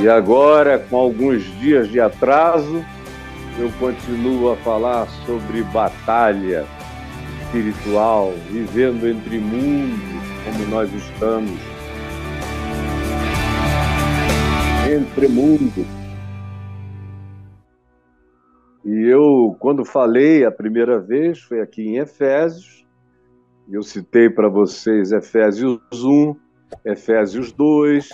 E agora, com alguns dias de atraso, eu continuo a falar sobre batalha espiritual, vivendo entre mundos como nós estamos. Entre mundos. E eu, quando falei a primeira vez, foi aqui em Efésios, eu citei para vocês Efésios 1, Efésios 2,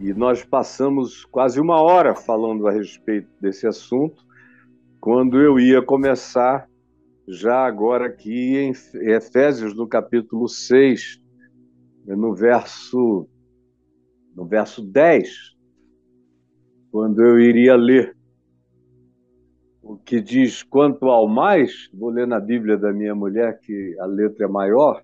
e nós passamos quase uma hora falando a respeito desse assunto, quando eu ia começar, já agora aqui em Efésios, no capítulo 6, no verso, no verso 10, quando eu iria ler o que diz quanto ao mais, vou ler na Bíblia da minha mulher, que a letra é maior,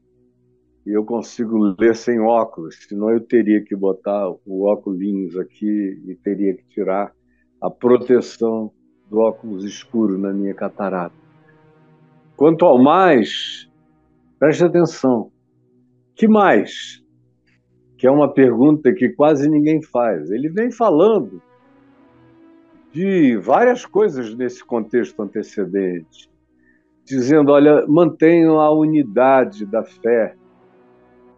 e eu consigo ler sem óculos, senão eu teria que botar o óculos aqui e teria que tirar a proteção do óculos escuro na minha catarata. Quanto ao mais, preste atenção. Que mais? Que é uma pergunta que quase ninguém faz. Ele vem falando de várias coisas nesse contexto antecedente, dizendo: olha, mantenham a unidade da fé,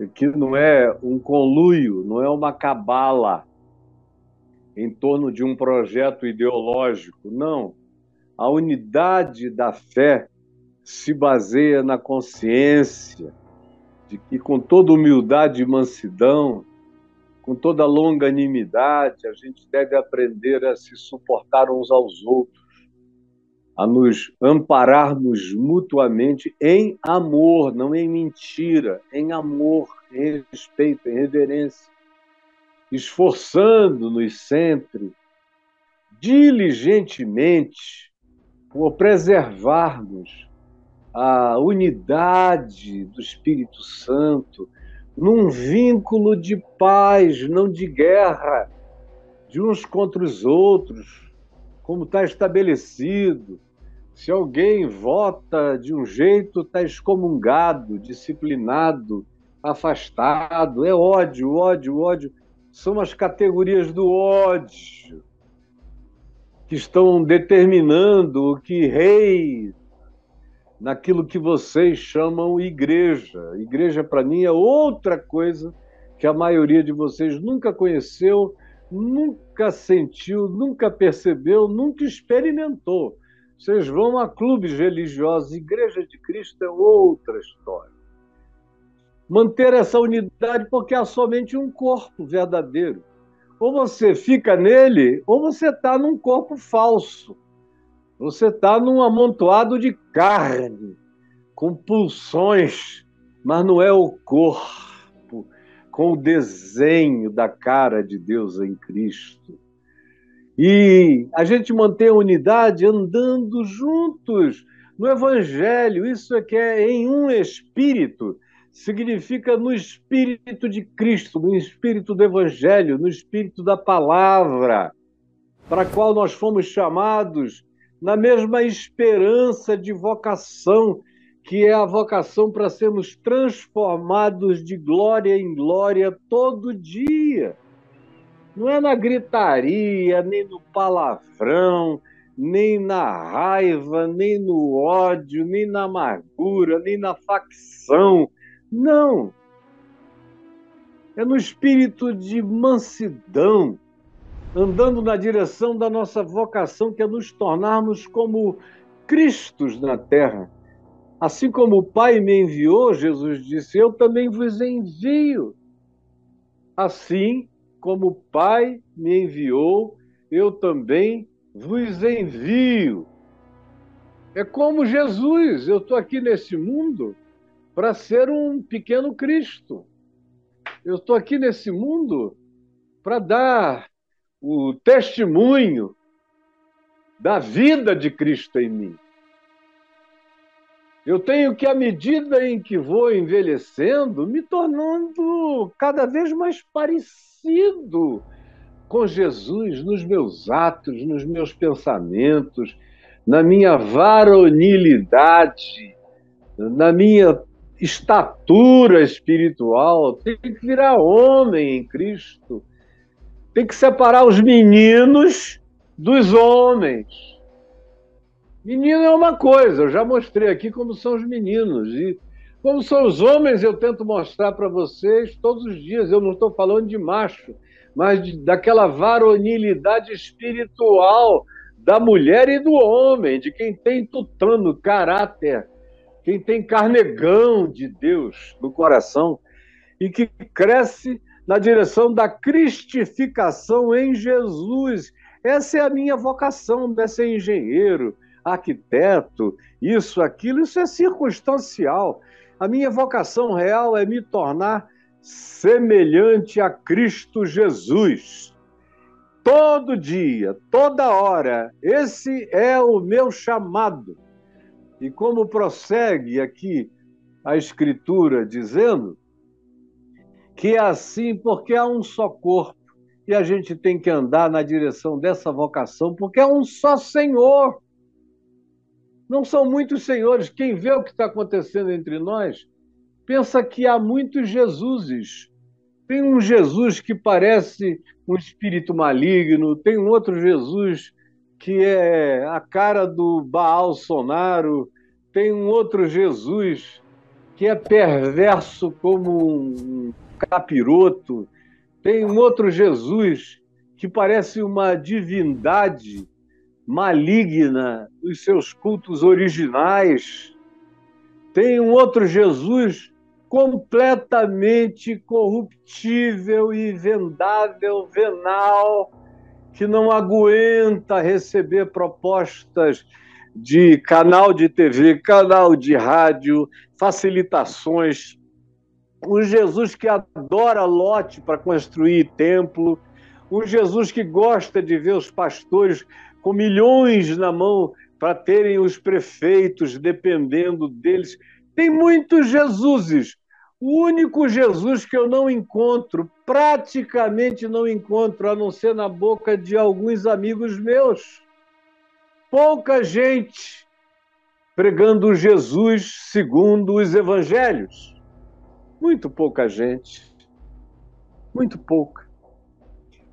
que não é um conluio, não é uma cabala em torno de um projeto ideológico, não. A unidade da fé se baseia na consciência de que, com toda humildade e mansidão, com toda longanimidade, a gente deve aprender a se suportar uns aos outros, a nos ampararmos mutuamente em amor, não em mentira, em amor, em respeito, em reverência, esforçando-nos sempre, diligentemente, por preservarmos a unidade do Espírito Santo num vínculo de paz, não de guerra, de uns contra os outros, como está estabelecido se alguém vota de um jeito, está excomungado, disciplinado, afastado. É ódio, ódio, ódio. São as categorias do ódio que estão determinando o que rei naquilo que vocês chamam igreja. Igreja, para mim, é outra coisa que a maioria de vocês nunca conheceu, nunca sentiu, nunca percebeu, nunca experimentou. Vocês vão a clubes religiosos, Igreja de Cristo é outra história. Manter essa unidade porque há somente um corpo verdadeiro. Ou você fica nele, ou você está num corpo falso. Você está num amontoado de carne, com pulsões, mas não é o corpo, com o desenho da cara de Deus em Cristo. E a gente mantém a unidade andando juntos no Evangelho. Isso é que é em um espírito. Significa no espírito de Cristo, no espírito do Evangelho, no espírito da palavra, para a qual nós fomos chamados na mesma esperança de vocação, que é a vocação para sermos transformados de glória em glória todo dia. Não é na gritaria, nem no palavrão, nem na raiva, nem no ódio, nem na amargura, nem na facção. Não. É no espírito de mansidão, andando na direção da nossa vocação, que é nos tornarmos como Cristos na terra. Assim como o Pai me enviou, Jesus disse, eu também vos envio. Assim, como o Pai me enviou, eu também vos envio. É como Jesus, eu estou aqui nesse mundo para ser um pequeno Cristo. Eu estou aqui nesse mundo para dar o testemunho da vida de Cristo em mim. Eu tenho que, à medida em que vou envelhecendo, me tornando cada vez mais parecido com Jesus nos meus atos, nos meus pensamentos, na minha varonilidade, na minha estatura espiritual. Tenho que virar homem em Cristo. Tem que separar os meninos dos homens. Menino é uma coisa, eu já mostrei aqui como são os meninos. E como são os homens, eu tento mostrar para vocês todos os dias. Eu não estou falando de macho, mas de, daquela varonilidade espiritual da mulher e do homem, de quem tem tutano, caráter, quem tem carnegão de Deus no coração e que cresce na direção da cristificação em Jesus. Essa é a minha vocação, não é ser engenheiro, arquiteto, isso, aquilo, isso é circunstancial. A minha vocação real é me tornar semelhante a Cristo Jesus. Todo dia, toda hora, esse é o meu chamado. E como prossegue aqui a Escritura dizendo que é assim porque há um só corpo e a gente tem que andar na direção dessa vocação porque é um só Senhor. Não são muitos senhores. Quem vê o que está acontecendo entre nós pensa que há muitos Jesuses. Tem um Jesus que parece um espírito maligno, tem um outro Jesus que é a cara do Baal Sonaro, tem um outro Jesus que é perverso como um capiroto, tem um outro Jesus que parece uma divindade maligna dos seus cultos originais, tem um outro Jesus completamente corruptível e vendável, venal, que não aguenta receber propostas de canal de TV, canal de rádio, facilitações. Um Jesus que adora lote para construir templo, um Jesus que gosta de ver os pastores com milhões na mão para terem os prefeitos dependendo deles. Tem muitos Jesuses. O único Jesus que eu não encontro, praticamente não encontro, a não ser na boca de alguns amigos meus. Pouca gente pregando Jesus segundo os evangelhos. Muito pouca gente. Muito pouca.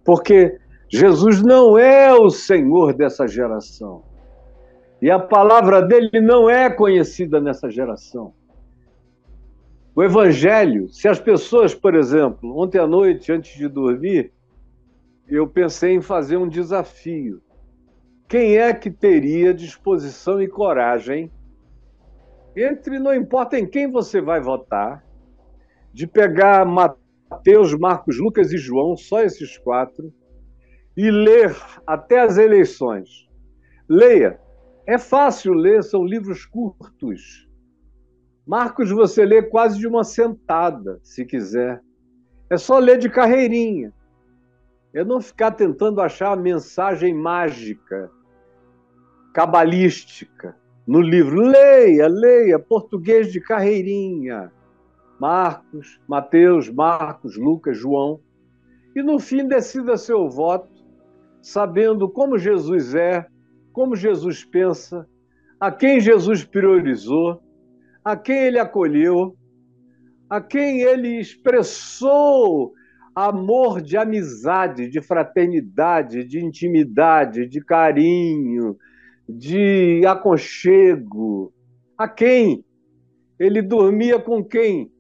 Porque Jesus não é o Senhor dessa geração. E a palavra dele não é conhecida nessa geração. O Evangelho, se as pessoas, por exemplo, ontem à noite, antes de dormir, eu pensei em fazer um desafio. Quem é que teria disposição e coragem, entre, não importa em quem você vai votar, de pegar Mateus, Marcos, Lucas e João, só esses quatro, e ler até as eleições? Leia. É fácil ler, são livros curtos. Marcos você lê quase de uma sentada, se quiser. É só ler de carreirinha. É não ficar tentando achar a mensagem mágica, cabalística no livro. Leia, leia, português de carreirinha. Marcos, Mateus, Marcos, Lucas, João. E no fim decida seu voto, sabendo como Jesus é, como Jesus pensa, a quem Jesus priorizou a quem ele acolheu, a quem ele expressou amor de amizade, de fraternidade, de intimidade, de carinho, de aconchego. A quem ele dormia com quem?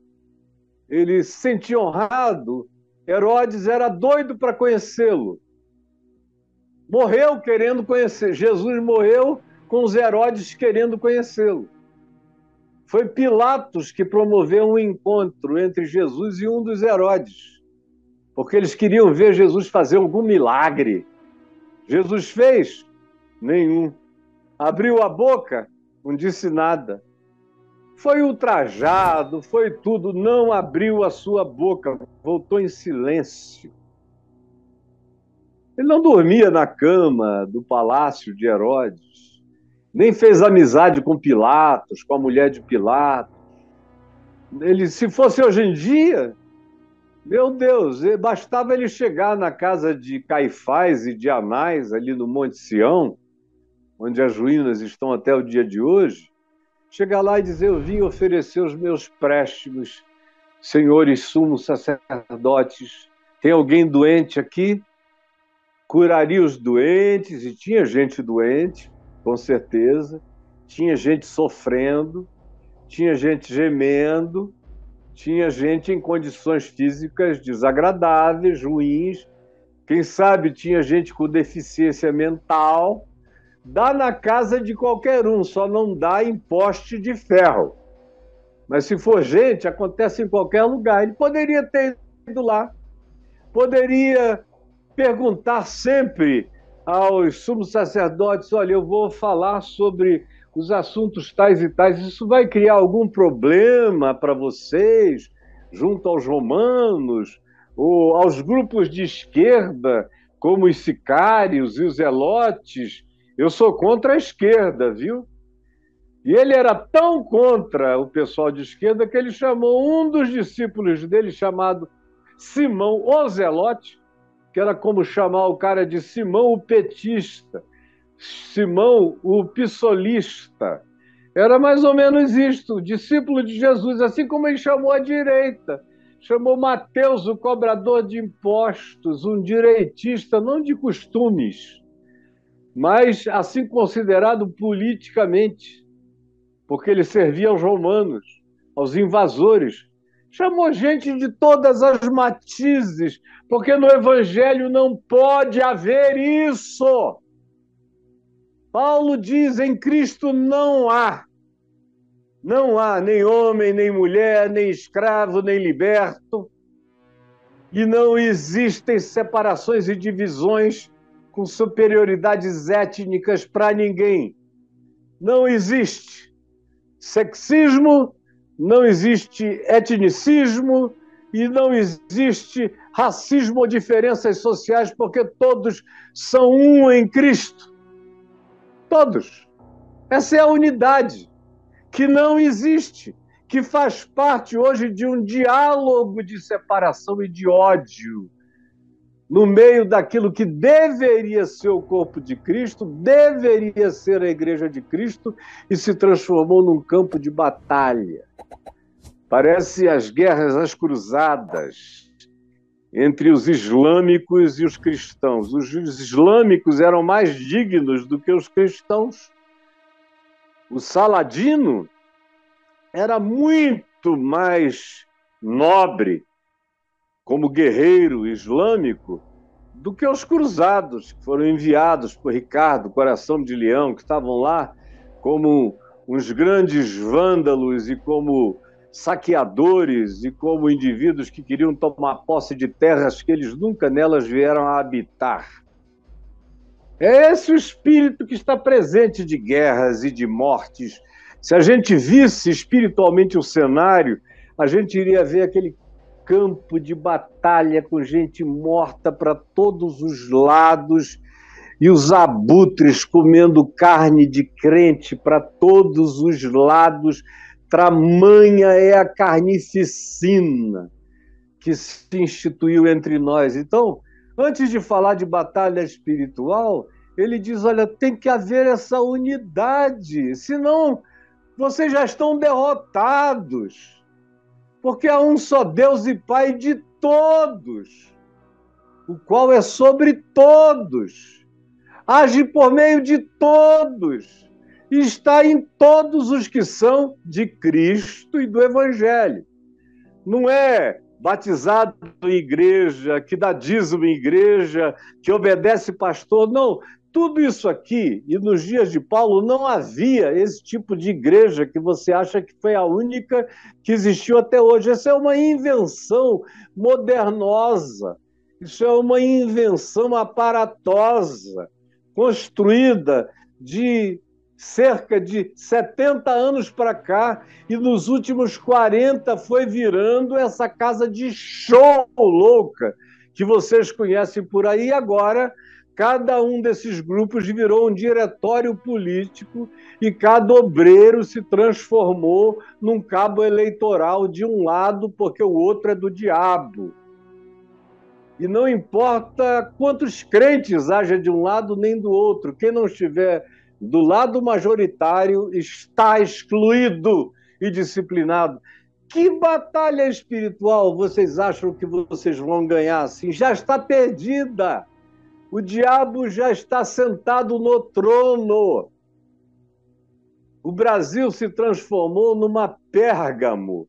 Ele se sentia honrado. Herodes era doido para conhecê-lo. Morreu querendo conhecer. Jesus morreu com os Herodes querendo conhecê-lo. Foi Pilatos que promoveu um encontro entre Jesus e um dos Herodes, porque eles queriam ver Jesus fazer algum milagre. Jesus fez? Nenhum. Abriu a boca? Não disse nada. Foi ultrajado, foi tudo, não abriu a sua boca, voltou em silêncio. Ele não dormia na cama do palácio de Herodes nem fez amizade com Pilatos, com a mulher de Pilatos. Ele, se fosse hoje em dia, meu Deus, bastava ele chegar na casa de Caifás e de Anás, ali no Monte Sião, onde as ruínas estão até o dia de hoje, chegar lá e dizer: Eu vim oferecer os meus préstimos, senhores sumos sacerdotes. Tem alguém doente aqui? Curaria os doentes, e tinha gente doente, com certeza, tinha gente sofrendo, tinha gente gemendo, tinha gente em condições físicas desagradáveis, ruins, quem sabe tinha gente com deficiência mental. Dá na casa de qualquer um, só não dá em poste de ferro. Mas se for gente, acontece em qualquer lugar. Ele poderia ter ido lá, poderia perguntar sempre aos sumos sacerdotes: olha, eu vou falar sobre os assuntos tais e tais, isso vai criar algum problema para vocês, junto aos romanos, ou aos grupos de esquerda, como os sicários e os elotes? Eu sou contra a esquerda, viu? E ele era tão contra o pessoal de esquerda que ele chamou um dos discípulos dele, chamado Simão Ozelote, que era como chamar o cara de Simão o petista, Simão o pissolista. Era mais ou menos isto, discípulo de Jesus, assim como ele chamou a direita. Chamou Mateus, o cobrador de impostos, um direitista, não de costumes, mas assim considerado politicamente, porque ele servia aos romanos, aos invasores, Chamou gente de todas as matizes, porque no Evangelho não pode haver isso. Paulo diz: em Cristo não há. Não há nem homem, nem mulher, nem escravo, nem liberto. E não existem separações e divisões com superioridades étnicas para ninguém. Não existe sexismo, não existe etnicismo e não existe racismo ou diferenças sociais, porque todos são um em Cristo. Todos. Essa é a unidade que não existe, que faz parte hoje de um diálogo de separação e de ódio no meio daquilo que deveria ser o corpo de Cristo, deveria ser a igreja de Cristo, e se transformou num campo de batalha. Parece as guerras, as cruzadas entre os islâmicos e os cristãos. Os islâmicos eram mais dignos do que os cristãos. O Saladino era muito mais nobre como guerreiro islâmico do que os cruzados que foram enviados por Ricardo, Coração de Leão, que estavam lá como uns grandes vândalos e como saqueadores e como indivíduos que queriam tomar posse de terras que eles nunca nelas vieram a habitar. É esse o espírito que está presente de guerras e de mortes. Se a gente visse espiritualmente o cenário, a gente iria ver aquele campo de batalha com gente morta para todos os lados e os abutres comendo carne de crente para todos os lados Tamanha é a carnificina que se instituiu entre nós. Então, antes de falar de batalha espiritual, ele diz: olha, tem que haver essa unidade, senão vocês já estão derrotados. Porque há um só Deus e Pai de todos, o qual é sobre todos, age por meio de todos está em todos os que são de Cristo e do Evangelho. Não é batizado em igreja, que dá dízimo em igreja, que obedece pastor, não. Tudo isso aqui, e nos dias de Paulo não havia esse tipo de igreja que você acha que foi a única que existiu até hoje. Essa é uma invenção modernosa, isso é uma invenção aparatosa, construída de cerca de 70 anos para cá, e nos últimos 40 foi virando essa casa de show louca que vocês conhecem por aí. Agora, cada um desses grupos virou um diretório político e cada obreiro se transformou num cabo eleitoral de um lado, porque o outro é do diabo. E não importa quantos crentes haja de um lado nem do outro, quem não estiver do lado majoritário está excluído e disciplinado. Que batalha espiritual vocês acham que vocês vão ganhar assim? Já está perdida. O diabo já está sentado no trono. O Brasil se transformou numa Pérgamo,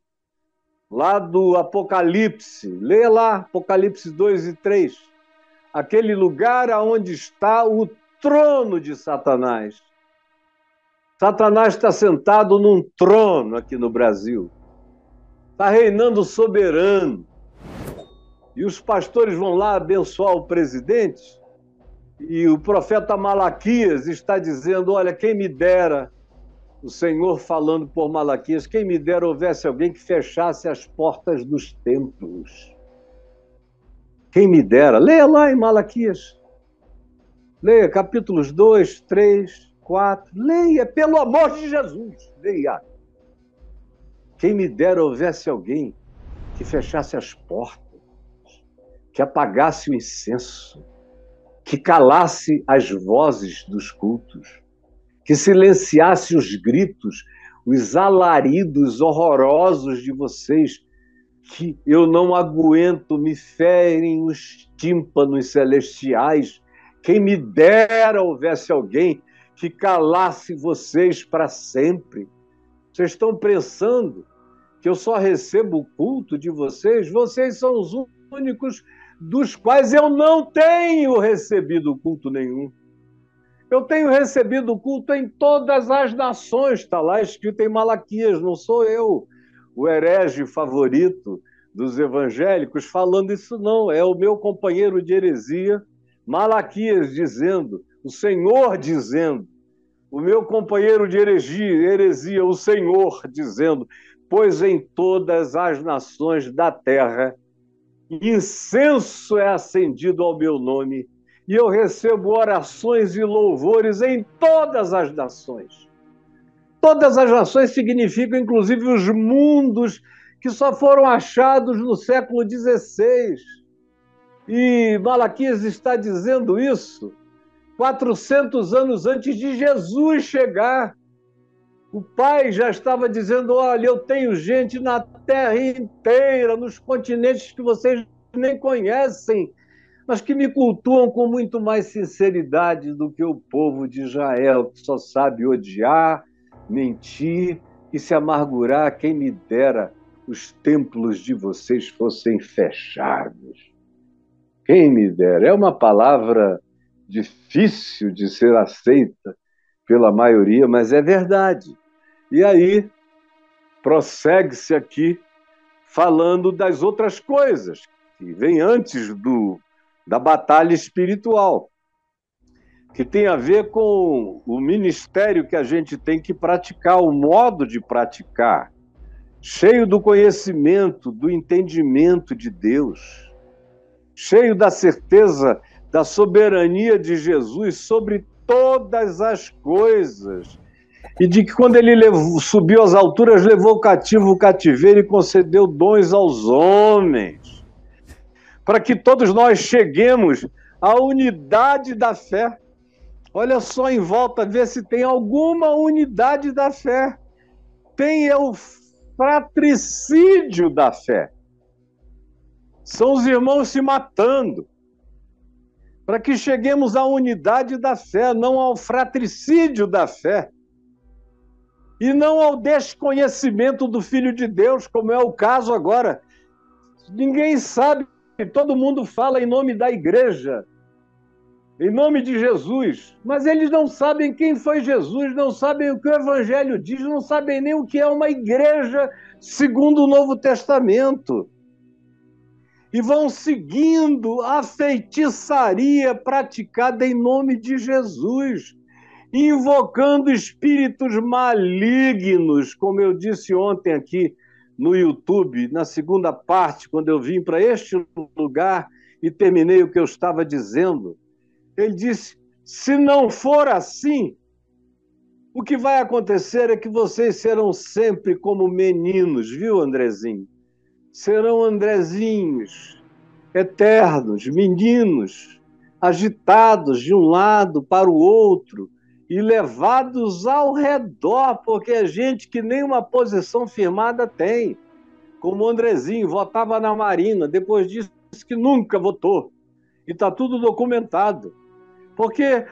lá do Apocalipse. Lê lá, Apocalipse 2 e 3. Aquele lugar aonde está o trono de Satanás. Satanás está sentado num trono aqui no Brasil. Está reinando soberano. E os pastores vão lá abençoar o presidente. E o profeta Malaquias está dizendo: Olha, quem me dera, o Senhor falando por Malaquias, quem me dera houvesse alguém que fechasse as portas dos templos. Quem me dera. Leia lá em Malaquias. Leia capítulos 2, 3, 4. Leia, pelo amor de Jesus. Leia. Quem me dera houvesse alguém que fechasse as portas, que apagasse o incenso, que calasse as vozes dos cultos, que silenciasse os gritos, os alaridos horrorosos de vocês, que eu não aguento, me ferem os tímpanos celestiais. Quem me dera houvesse alguém que calasse vocês para sempre. Vocês estão pensando que eu só recebo o culto de vocês? Vocês são os únicos dos quais eu não tenho recebido culto nenhum. Eu tenho recebido culto em todas as nações, está lá escrito em Malaquias, não sou eu o herege favorito dos evangélicos falando isso, não. É o meu companheiro de heresia, Malaquias, dizendo, o Senhor dizendo, o meu companheiro de heresia, heresia, o Senhor dizendo: Pois em todas as nações da terra incenso é acendido ao meu nome, e eu recebo orações e louvores em todas as nações. Todas as nações significam, inclusive, os mundos que só foram achados no século XVI. E Malaquias está dizendo isso 400 anos antes de Jesus chegar. O pai já estava dizendo: Olha, eu tenho gente na terra inteira, nos continentes que vocês nem conhecem, mas que me cultuam com muito mais sinceridade do que o povo de Israel, que só sabe odiar, mentir e se amargurar. Quem me dera os templos de vocês fossem fechados. Quem me dera. É uma palavra difícil de ser aceita pela maioria, mas é verdade. E aí, prossegue-se aqui falando das outras coisas que vem antes do, da batalha espiritual, que tem a ver com o ministério que a gente tem que praticar, o modo de praticar, cheio do conhecimento, do entendimento de Deus, cheio da certeza da soberania de Jesus sobre todas as coisas. E de que quando ele levou, subiu às alturas, levou cativo o cativeiro e concedeu dons aos homens. Para que todos nós cheguemos à unidade da fé. Olha só em volta, ver se tem alguma unidade da fé. Tem é o fratricídio da fé. São os irmãos se matando para que cheguemos à unidade da fé, não ao fratricídio da fé, e não ao desconhecimento do Filho de Deus, como é o caso agora. Ninguém sabe, todo mundo fala em nome da igreja, em nome de Jesus, mas eles não sabem quem foi Jesus, não sabem o que o Evangelho diz, não sabem nem o que é uma igreja segundo o Novo Testamento e vão seguindo a feitiçaria praticada em nome de Jesus, invocando espíritos malignos, como eu disse ontem aqui no YouTube, na segunda parte, quando eu vim para este lugar e terminei o que eu estava dizendo. Ele disse: se não for assim, o que vai acontecer é que vocês serão sempre como meninos, viu, Andrezinho? serão Andrezinhos, eternos, meninos, agitados de um lado para o outro e levados ao redor, porque é gente que nem uma posição firmada tem. Como o Andrezinho votava na Marina, depois disse que nunca votou. E está tudo documentado. Porque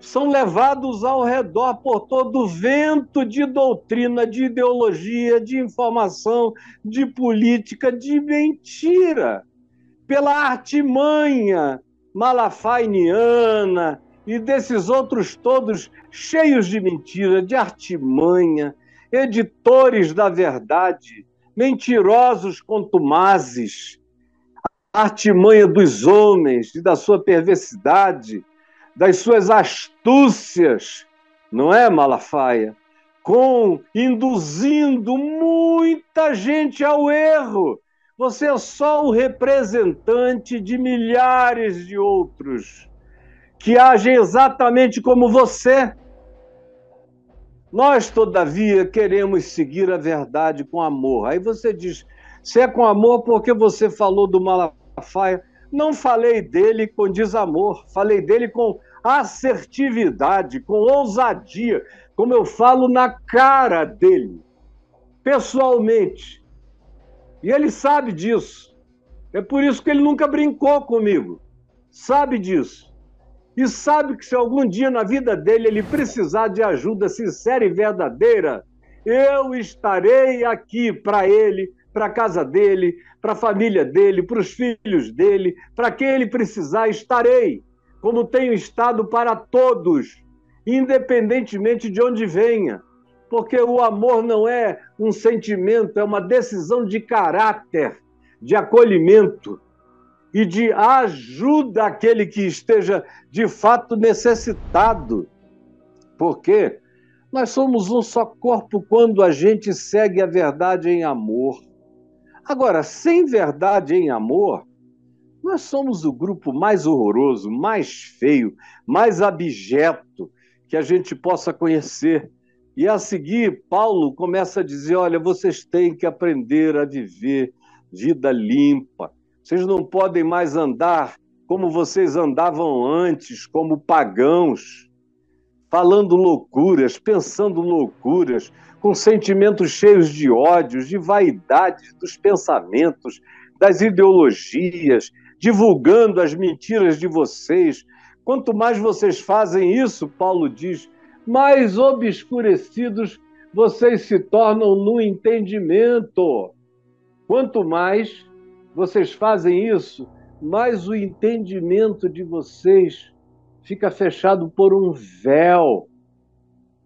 são levados ao redor por todo vento de doutrina, de ideologia, de informação, de política, de mentira, pela artimanha malafainiana e desses outros todos cheios de mentira, de artimanha, editores da verdade, mentirosos contumazes, artimanha dos homens e da sua perversidade das suas astúcias, não é, Malafaia? Com induzindo muita gente ao erro. Você é só o representante de milhares de outros que agem exatamente como você. Nós, todavia, queremos seguir a verdade com amor. Aí você diz: se é com amor, porque você falou do Malafaia? Não falei dele com desamor, falei dele com assertividade, com ousadia, como eu falo na cara dele, pessoalmente. E ele sabe disso. É por isso que ele nunca brincou comigo. Sabe disso. E sabe que se algum dia na vida dele ele precisar de ajuda sincera e verdadeira, eu estarei aqui para ele para a casa dele, para a família dele, para os filhos dele, para quem ele precisar, estarei, como tenho estado para todos, independentemente de onde venha. Porque o amor não é um sentimento, é uma decisão de caráter, de acolhimento e de ajuda àquele que esteja de fato necessitado. Porque nós somos um só corpo quando a gente segue a verdade em amor. Agora, sem verdade em amor, nós somos o grupo mais horroroso, mais feio, mais abjeto que a gente possa conhecer. E a seguir, Paulo começa a dizer: olha, vocês têm que aprender a viver vida limpa. Vocês não podem mais andar como vocês andavam antes, como pagãos, falando loucuras, pensando loucuras, com sentimentos cheios de ódios, de vaidade dos pensamentos, das ideologias, divulgando as mentiras de vocês. Quanto mais vocês fazem isso, Paulo diz, mais obscurecidos vocês se tornam no entendimento. Quanto mais vocês fazem isso, mais o entendimento de vocês fica fechado por um véu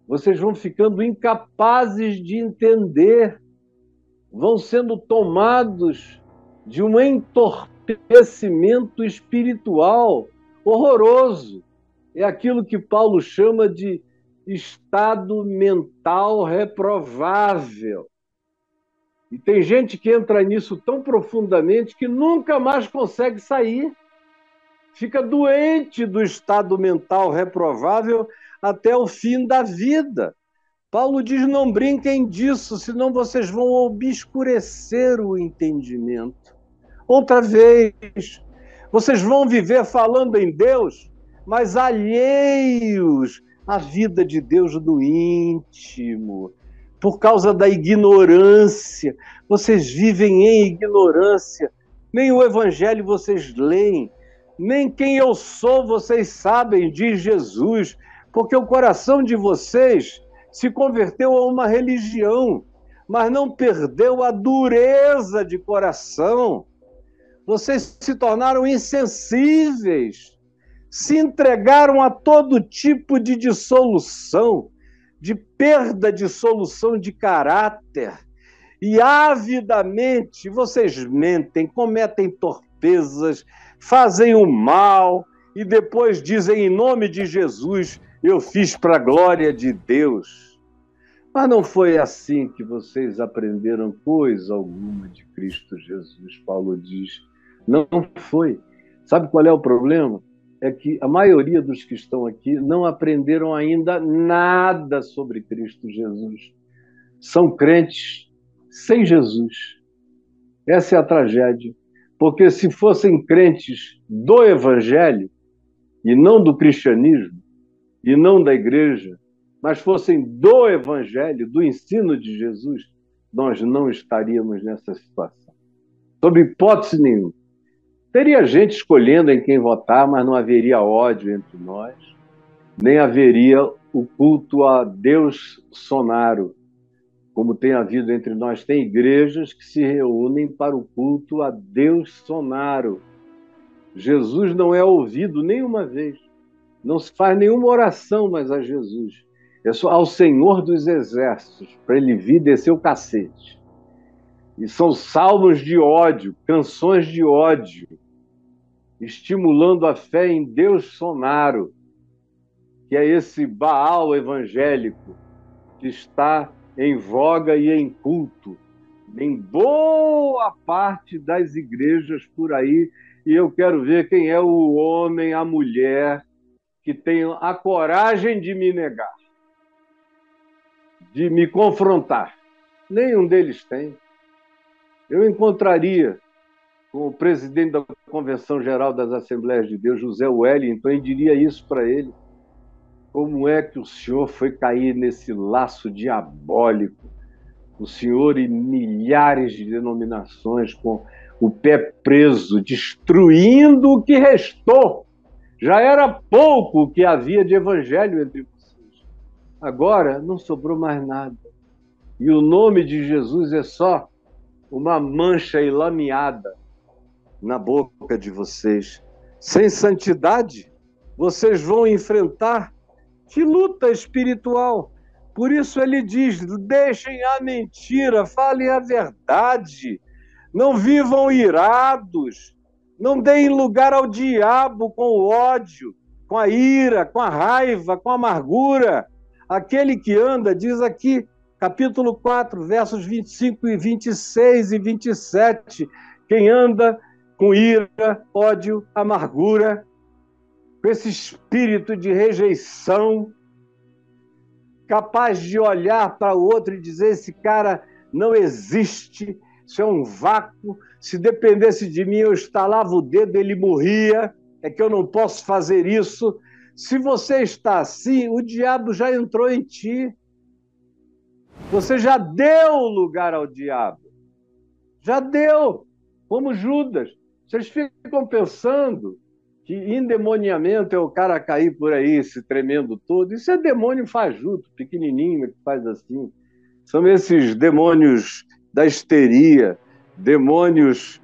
vocês vão ficando incapazes de entender, vão sendo tomados de um entorpecimento espiritual horroroso. É aquilo que Paulo chama de estado mental reprovável. E tem gente que entra nisso tão profundamente que nunca mais consegue sair. Fica doente do estado mental reprovável até o fim da vida. Paulo diz: não brinquem disso, senão vocês vão obscurecer o entendimento. Outra vez, vocês vão viver falando em Deus, mas alheios à vida de Deus do íntimo, por causa da ignorância. Vocês vivem em ignorância, nem o Evangelho vocês leem, nem quem eu sou vocês sabem, diz Jesus porque o coração de vocês se converteu a uma religião, mas não perdeu a dureza de coração. Vocês se tornaram insensíveis, se entregaram a todo tipo de dissolução, de perda de solução de caráter. E avidamente vocês mentem, cometem torpezas, fazem o mal e depois dizem em nome de Jesus eu fiz para a glória de Deus. Mas não foi assim que vocês aprenderam coisa alguma de Cristo Jesus, Paulo diz. Não foi. Sabe qual é o problema? É que a maioria dos que estão aqui não aprenderam ainda nada sobre Cristo Jesus. São crentes sem Jesus. Essa é a tragédia. Porque se fossem crentes do Evangelho e não do cristianismo, e não da igreja, mas fossem do evangelho, do ensino de Jesus, nós não estaríamos nessa situação. Sob hipótese nenhuma. Teria gente escolhendo em quem votar, mas não haveria ódio entre nós, nem haveria o culto a Deus Sonaro, como tem havido entre nós. Tem igrejas que se reúnem para o culto a Deus Sonaro. Jesus não é ouvido nenhuma vez. Não se faz nenhuma oração mais a Jesus. É só ao Senhor dos Exércitos, para ele vir descer o cacete. E são salmos de ódio, canções de ódio, estimulando a fé em Deus Sonaro, que é esse Baal evangélico que está em voga e em culto em boa parte das igrejas por aí. E eu quero ver quem é o homem, a mulher que tem a coragem de me negar, de me confrontar. Nenhum deles tem. Eu encontraria com o presidente da Convenção Geral das Assembleias de Deus, José Wellington, e diria isso para ele. Como é que o senhor foi cair nesse laço diabólico? O senhor e milhares de denominações com o pé preso, destruindo o que restou. Já era pouco o que havia de evangelho entre vocês. Agora não sobrou mais nada. E o nome de Jesus é só uma mancha enlameada na boca de vocês. Sem santidade, vocês vão enfrentar que luta espiritual. Por isso ele diz: deixem a mentira, falem a verdade, não vivam irados, não deem lugar ao diabo com o ódio, com a ira, com a raiva, com a amargura. Aquele que anda, diz aqui, capítulo 4, versos 25 e 26 e 27, quem anda com ira, ódio, amargura, com esse espírito de rejeição, capaz de olhar para o outro e dizer: esse cara não existe, isso é um vácuo. Se dependesse de mim, eu estalava o dedo, ele morria. É que eu não posso fazer isso. Se você está assim, o diabo já entrou em ti. Você já deu lugar ao diabo. Já deu, como Judas. Vocês ficam pensando que endemoniamento é o cara cair por aí se tremendo todo. Isso é demônio fajuto, pequenininho, que faz assim. São esses demônios da histeria, demônios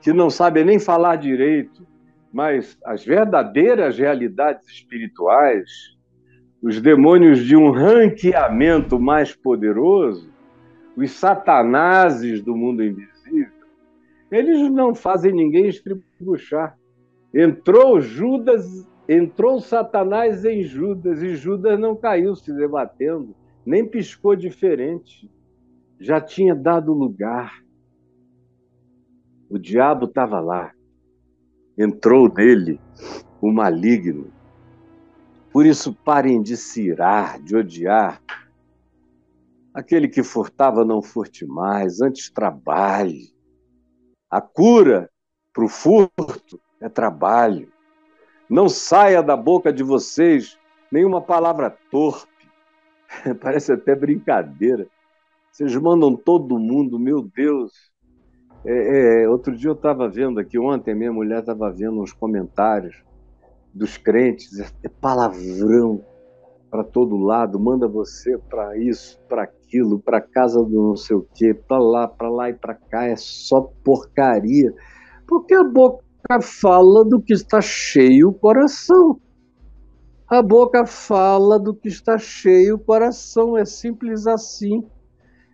que não sabem nem falar direito, mas as verdadeiras realidades espirituais, os demônios de um ranqueamento mais poderoso, os satanases do mundo invisível, eles não fazem ninguém estribuchar. Entrou Judas, entrou Satanás em Judas e Judas não caiu se debatendo, nem piscou diferente. Já tinha dado lugar. O diabo estava lá. Entrou nele o maligno. Por isso, parem de se irar, de odiar. Aquele que furtava, não furte mais, antes trabalhe. A cura para o furto é trabalho. Não saia da boca de vocês nenhuma palavra torpe. Parece até brincadeira. Vocês mandam todo mundo, meu Deus. É, é, outro dia eu estava vendo aqui, ontem minha mulher estava vendo uns comentários dos crentes, é, palavrão para todo lado, manda você para isso, para aquilo, para casa do não sei o quê, para lá, para lá e para cá, é só porcaria. Porque a boca fala do que está cheio o coração. A boca fala do que está cheio o coração, é simples assim.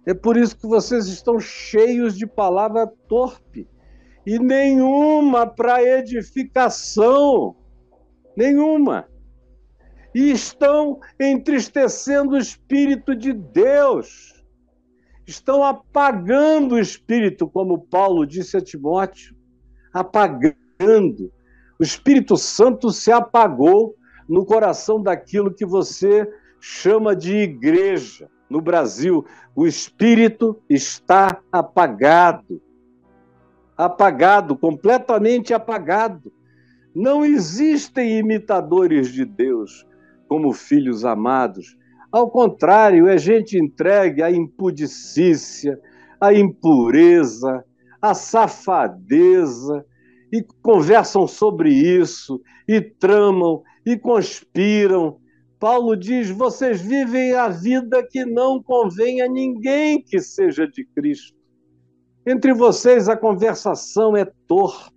É por isso que vocês estão cheios de palavra torpe e nenhuma para edificação. Nenhuma. E estão entristecendo o Espírito de Deus. Estão apagando o Espírito, como Paulo disse a Timóteo. Apagando o Espírito Santo se apagou no coração daquilo que você chama de igreja. No Brasil, o Espírito está apagado. Apagado, completamente apagado. Não existem imitadores de Deus como filhos amados. Ao contrário, é gente entregue à impudicícia, à impureza, à safadeza, e conversam sobre isso, e tramam, e conspiram. Paulo diz: vocês vivem a vida que não convém a ninguém que seja de Cristo. Entre vocês a conversação é torpe,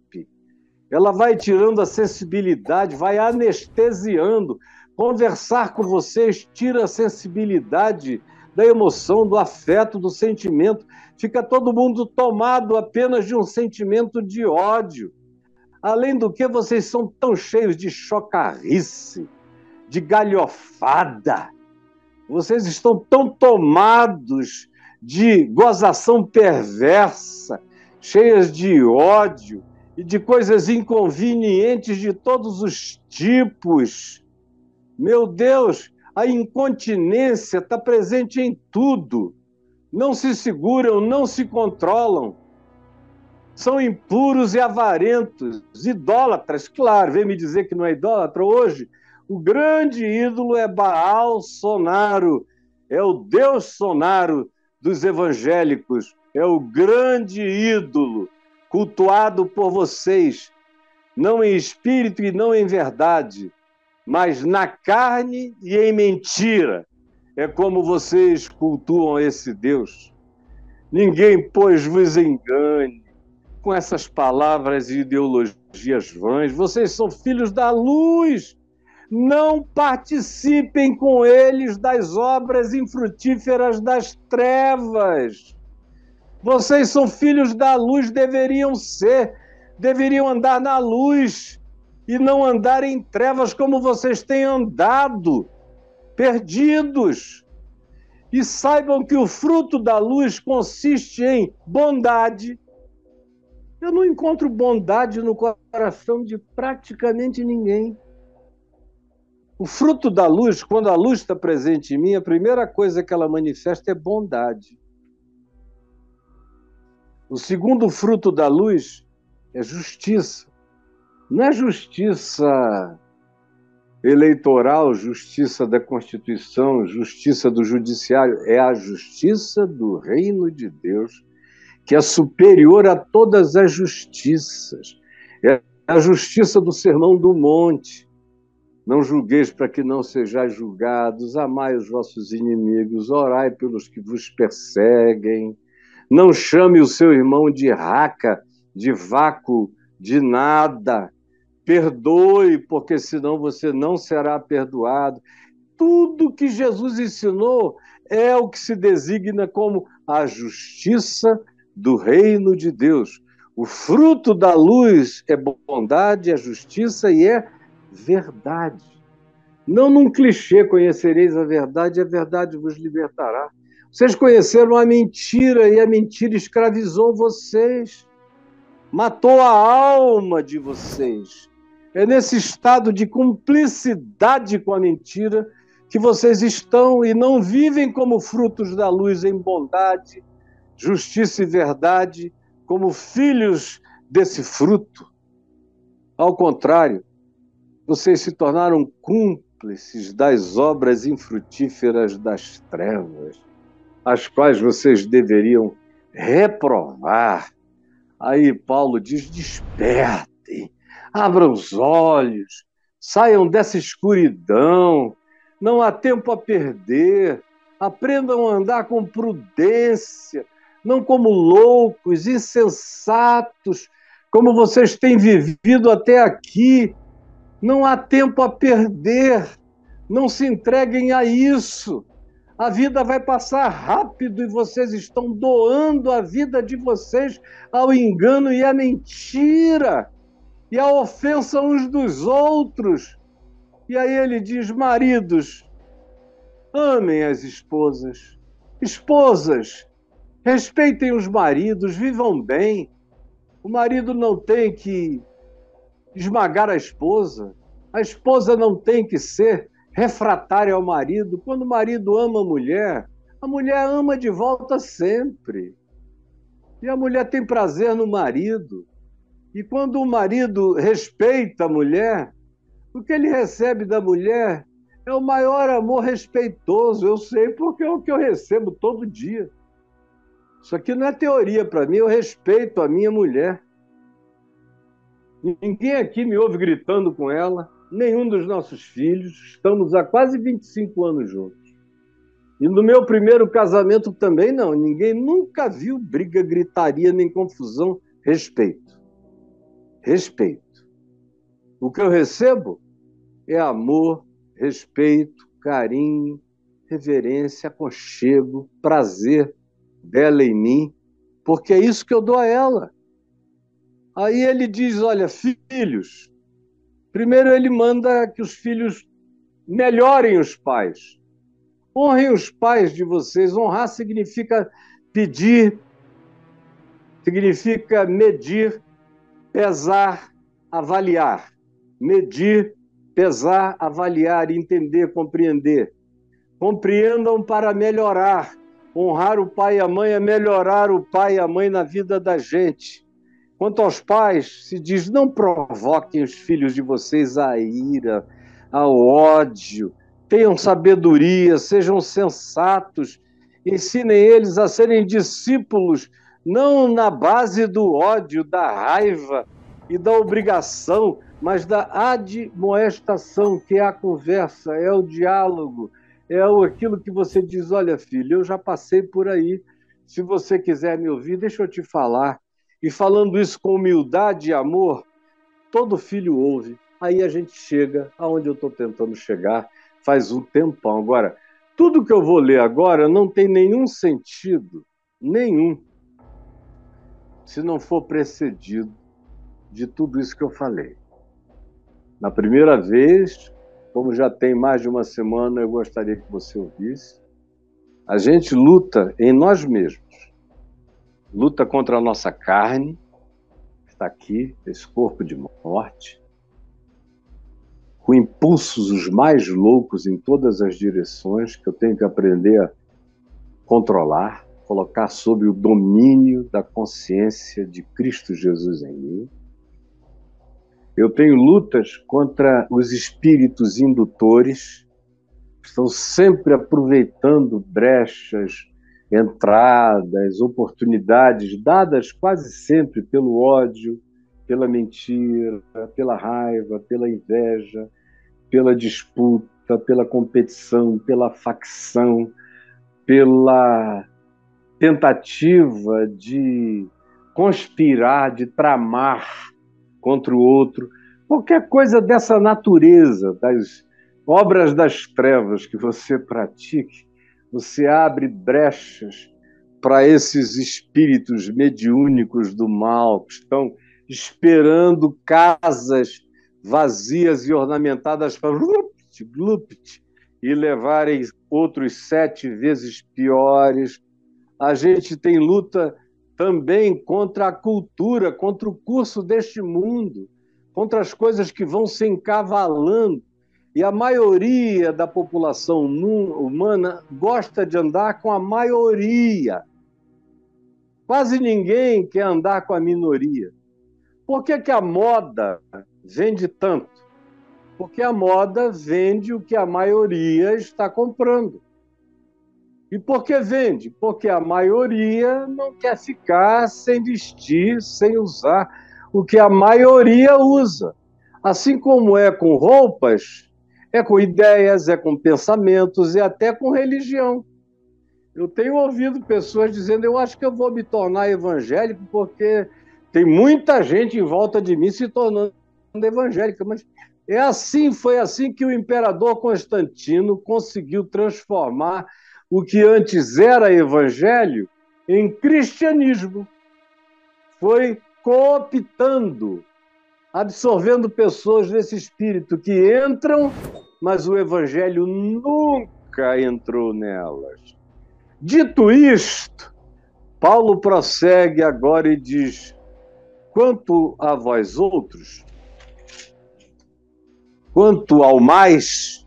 ela vai tirando a sensibilidade, vai anestesiando. Conversar com vocês tira a sensibilidade da emoção, do afeto, do sentimento. Fica todo mundo tomado apenas de um sentimento de ódio. Além do que, vocês são tão cheios de chocarrice, de galhofada. Vocês estão tão tomados de gozação perversa, cheias de ódio e de coisas inconvenientes de todos os tipos. Meu Deus, a incontinência está presente em tudo. Não se seguram, não se controlam são impuros e avarentos, idólatras. Claro, vem me dizer que não é idólatra hoje. O grande ídolo é Baal Sonaro, é o Deus Sonaro dos evangélicos, é o grande ídolo cultuado por vocês, não em espírito e não em verdade, mas na carne e em mentira. É como vocês cultuam esse Deus. Ninguém, pois, vos engane com essas palavras e ideologias vãs. Vocês são filhos da luz. Não participem com eles das obras infrutíferas das trevas. Vocês são filhos da luz, deveriam ser, deveriam andar na luz e não andar em trevas como vocês têm andado, perdidos. E saibam que o fruto da luz consiste em bondade, eu não encontro bondade no coração de praticamente ninguém. O fruto da luz, quando a luz está presente em mim, a primeira coisa que ela manifesta é bondade. O segundo fruto da luz é justiça. Não é justiça eleitoral, justiça da Constituição, justiça do Judiciário, é a justiça do reino de Deus que é superior a todas as justiças. É a justiça do sermão do monte. Não julgueis para que não sejais julgados, amai os vossos inimigos, orai pelos que vos perseguem. Não chame o seu irmão de raca, de vácuo, de nada. Perdoe, porque senão você não será perdoado. Tudo que Jesus ensinou é o que se designa como a justiça do reino de Deus. O fruto da luz é bondade, é justiça e é verdade. Não num clichê conhecereis a verdade, a verdade vos libertará. Vocês conheceram a mentira e a mentira escravizou vocês, matou a alma de vocês. É nesse estado de cumplicidade com a mentira que vocês estão e não vivem como frutos da luz em bondade, justiça e verdade como filhos desse fruto. Ao contrário, vocês se tornaram cúmplices das obras infrutíferas das trevas, as quais vocês deveriam reprovar. Aí Paulo diz: despertem, abram os olhos, saiam dessa escuridão, não há tempo a perder, aprendam a andar com prudência, não como loucos, insensatos, como vocês têm vivido até aqui. Não há tempo a perder. Não se entreguem a isso. A vida vai passar rápido e vocês estão doando a vida de vocês ao engano e à mentira e à ofensa uns dos outros. E aí ele diz: maridos, amem as esposas. Esposas, Respeitem os maridos, vivam bem. O marido não tem que esmagar a esposa. A esposa não tem que ser refratária ao marido. Quando o marido ama a mulher, a mulher ama de volta sempre. E a mulher tem prazer no marido. E quando o marido respeita a mulher, o que ele recebe da mulher é o maior amor respeitoso. Eu sei porque é o que eu recebo todo dia. Isso aqui não é teoria para mim, eu respeito a minha mulher. Ninguém aqui me ouve gritando com ela, nenhum dos nossos filhos. Estamos há quase 25 anos juntos. E no meu primeiro casamento também não. Ninguém nunca viu briga, gritaria, nem confusão. Respeito. Respeito. O que eu recebo é amor, respeito, carinho, reverência, aconchego, prazer dela em mim, porque é isso que eu dou a ela. Aí ele diz: Olha, filhos. Primeiro ele manda que os filhos melhorem os pais. Honrem os pais de vocês. Honrar significa pedir, significa medir, pesar, avaliar. Medir, pesar, avaliar, entender, compreender. Compreendam para melhorar. Honrar o pai e a mãe é melhorar o pai e a mãe na vida da gente. Quanto aos pais, se diz: não provoquem os filhos de vocês à ira, ao ódio, tenham sabedoria, sejam sensatos, ensinem eles a serem discípulos, não na base do ódio, da raiva e da obrigação, mas da admoestação, que é a conversa, é o diálogo, é aquilo que você diz: olha, filho, eu já passei por aí. Se você quiser me ouvir, deixa eu te falar. E falando isso com humildade e amor, todo filho ouve. Aí a gente chega aonde eu estou tentando chegar faz um tempão. Agora, tudo que eu vou ler agora não tem nenhum sentido, nenhum, se não for precedido de tudo isso que eu falei. Na primeira vez, como já tem mais de uma semana, eu gostaria que você ouvisse. A gente luta em nós mesmos luta contra a nossa carne, que está aqui, esse corpo de morte, com impulsos os mais loucos em todas as direções, que eu tenho que aprender a controlar, colocar sob o domínio da consciência de Cristo Jesus em mim. Eu tenho lutas contra os espíritos indutores, que estão sempre aproveitando brechas, entradas, oportunidades dadas quase sempre pelo ódio, pela mentira, pela raiva, pela inveja, pela disputa, pela competição, pela facção, pela tentativa de conspirar, de tramar contra o outro, qualquer coisa dessa natureza, das obras das trevas que você pratique, você abre brechas para esses espíritos mediúnicos do mal que estão esperando casas vazias e ornamentadas para e levarem outros sete vezes piores. A gente tem luta também contra a cultura, contra o curso deste mundo, contra as coisas que vão se encavalando e a maioria da população humana gosta de andar com a maioria. Quase ninguém quer andar com a minoria. Por que, que a moda vende tanto? Porque a moda vende o que a maioria está comprando. E por que vende? Porque a maioria não quer ficar sem vestir, sem usar o que a maioria usa. Assim como é com roupas, é com ideias, é com pensamentos e até com religião. Eu tenho ouvido pessoas dizendo: eu acho que eu vou me tornar evangélico porque tem muita gente em volta de mim se tornando evangélica. Mas é assim, foi assim que o imperador Constantino conseguiu transformar o que antes era evangelho em cristianismo. Foi cooptando, absorvendo pessoas desse espírito que entram mas o Evangelho nunca entrou nelas. Dito isto, Paulo prossegue agora e diz: quanto a vós outros, quanto ao mais,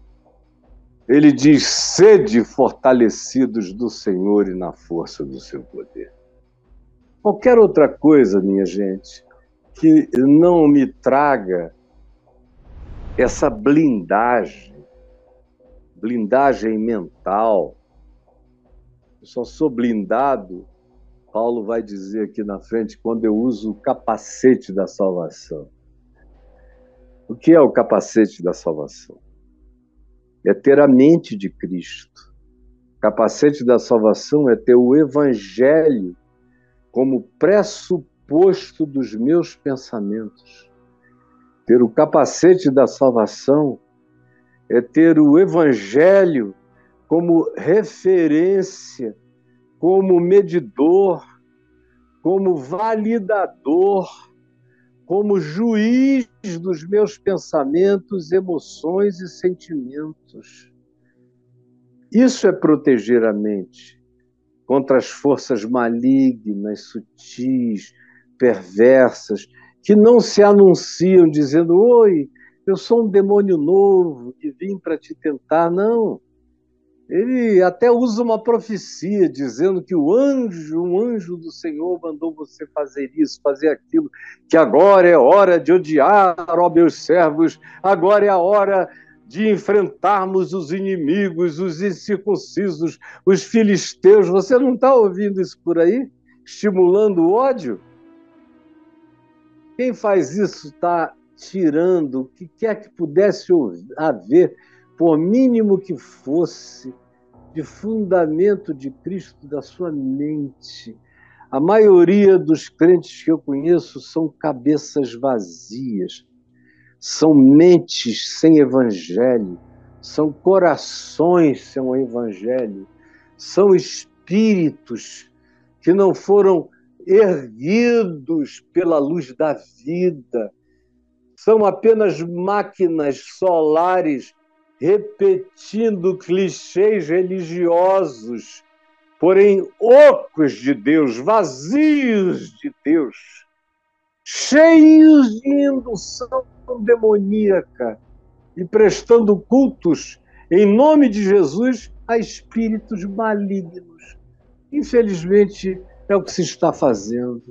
ele diz: sede fortalecidos do Senhor e na força do seu poder. Qualquer outra coisa, minha gente, que não me traga essa blindagem, blindagem mental. Eu só sou blindado, Paulo vai dizer aqui na frente, quando eu uso o capacete da salvação. O que é o capacete da salvação? É ter a mente de Cristo. O capacete da salvação é ter o Evangelho como pressuposto dos meus pensamentos. Ter o capacete da salvação é ter o Evangelho como referência, como medidor, como validador, como juiz dos meus pensamentos, emoções e sentimentos. Isso é proteger a mente contra as forças malignas, sutis, perversas, que não se anunciam dizendo: Oi, eu sou um demônio novo que vim para te tentar. Não. Ele até usa uma profecia dizendo que o anjo, um anjo do Senhor mandou você fazer isso, fazer aquilo, que agora é hora de odiar, ó meus servos, agora é a hora de enfrentarmos os inimigos, os incircuncisos, os filisteus. Você não está ouvindo isso por aí? Estimulando o ódio? Quem faz isso está tirando o que quer que pudesse haver por mínimo que fosse, de fundamento de Cristo da sua mente. A maioria dos crentes que eu conheço são cabeças vazias, são mentes sem evangelho, são corações sem evangelho, são espíritos que não foram erguidos pela luz da vida, são apenas máquinas solares repetindo clichês religiosos, porém ocos de Deus, vazios de Deus, cheios de indução demoníaca e prestando cultos em nome de Jesus a espíritos malignos. Infelizmente, é o que se está fazendo.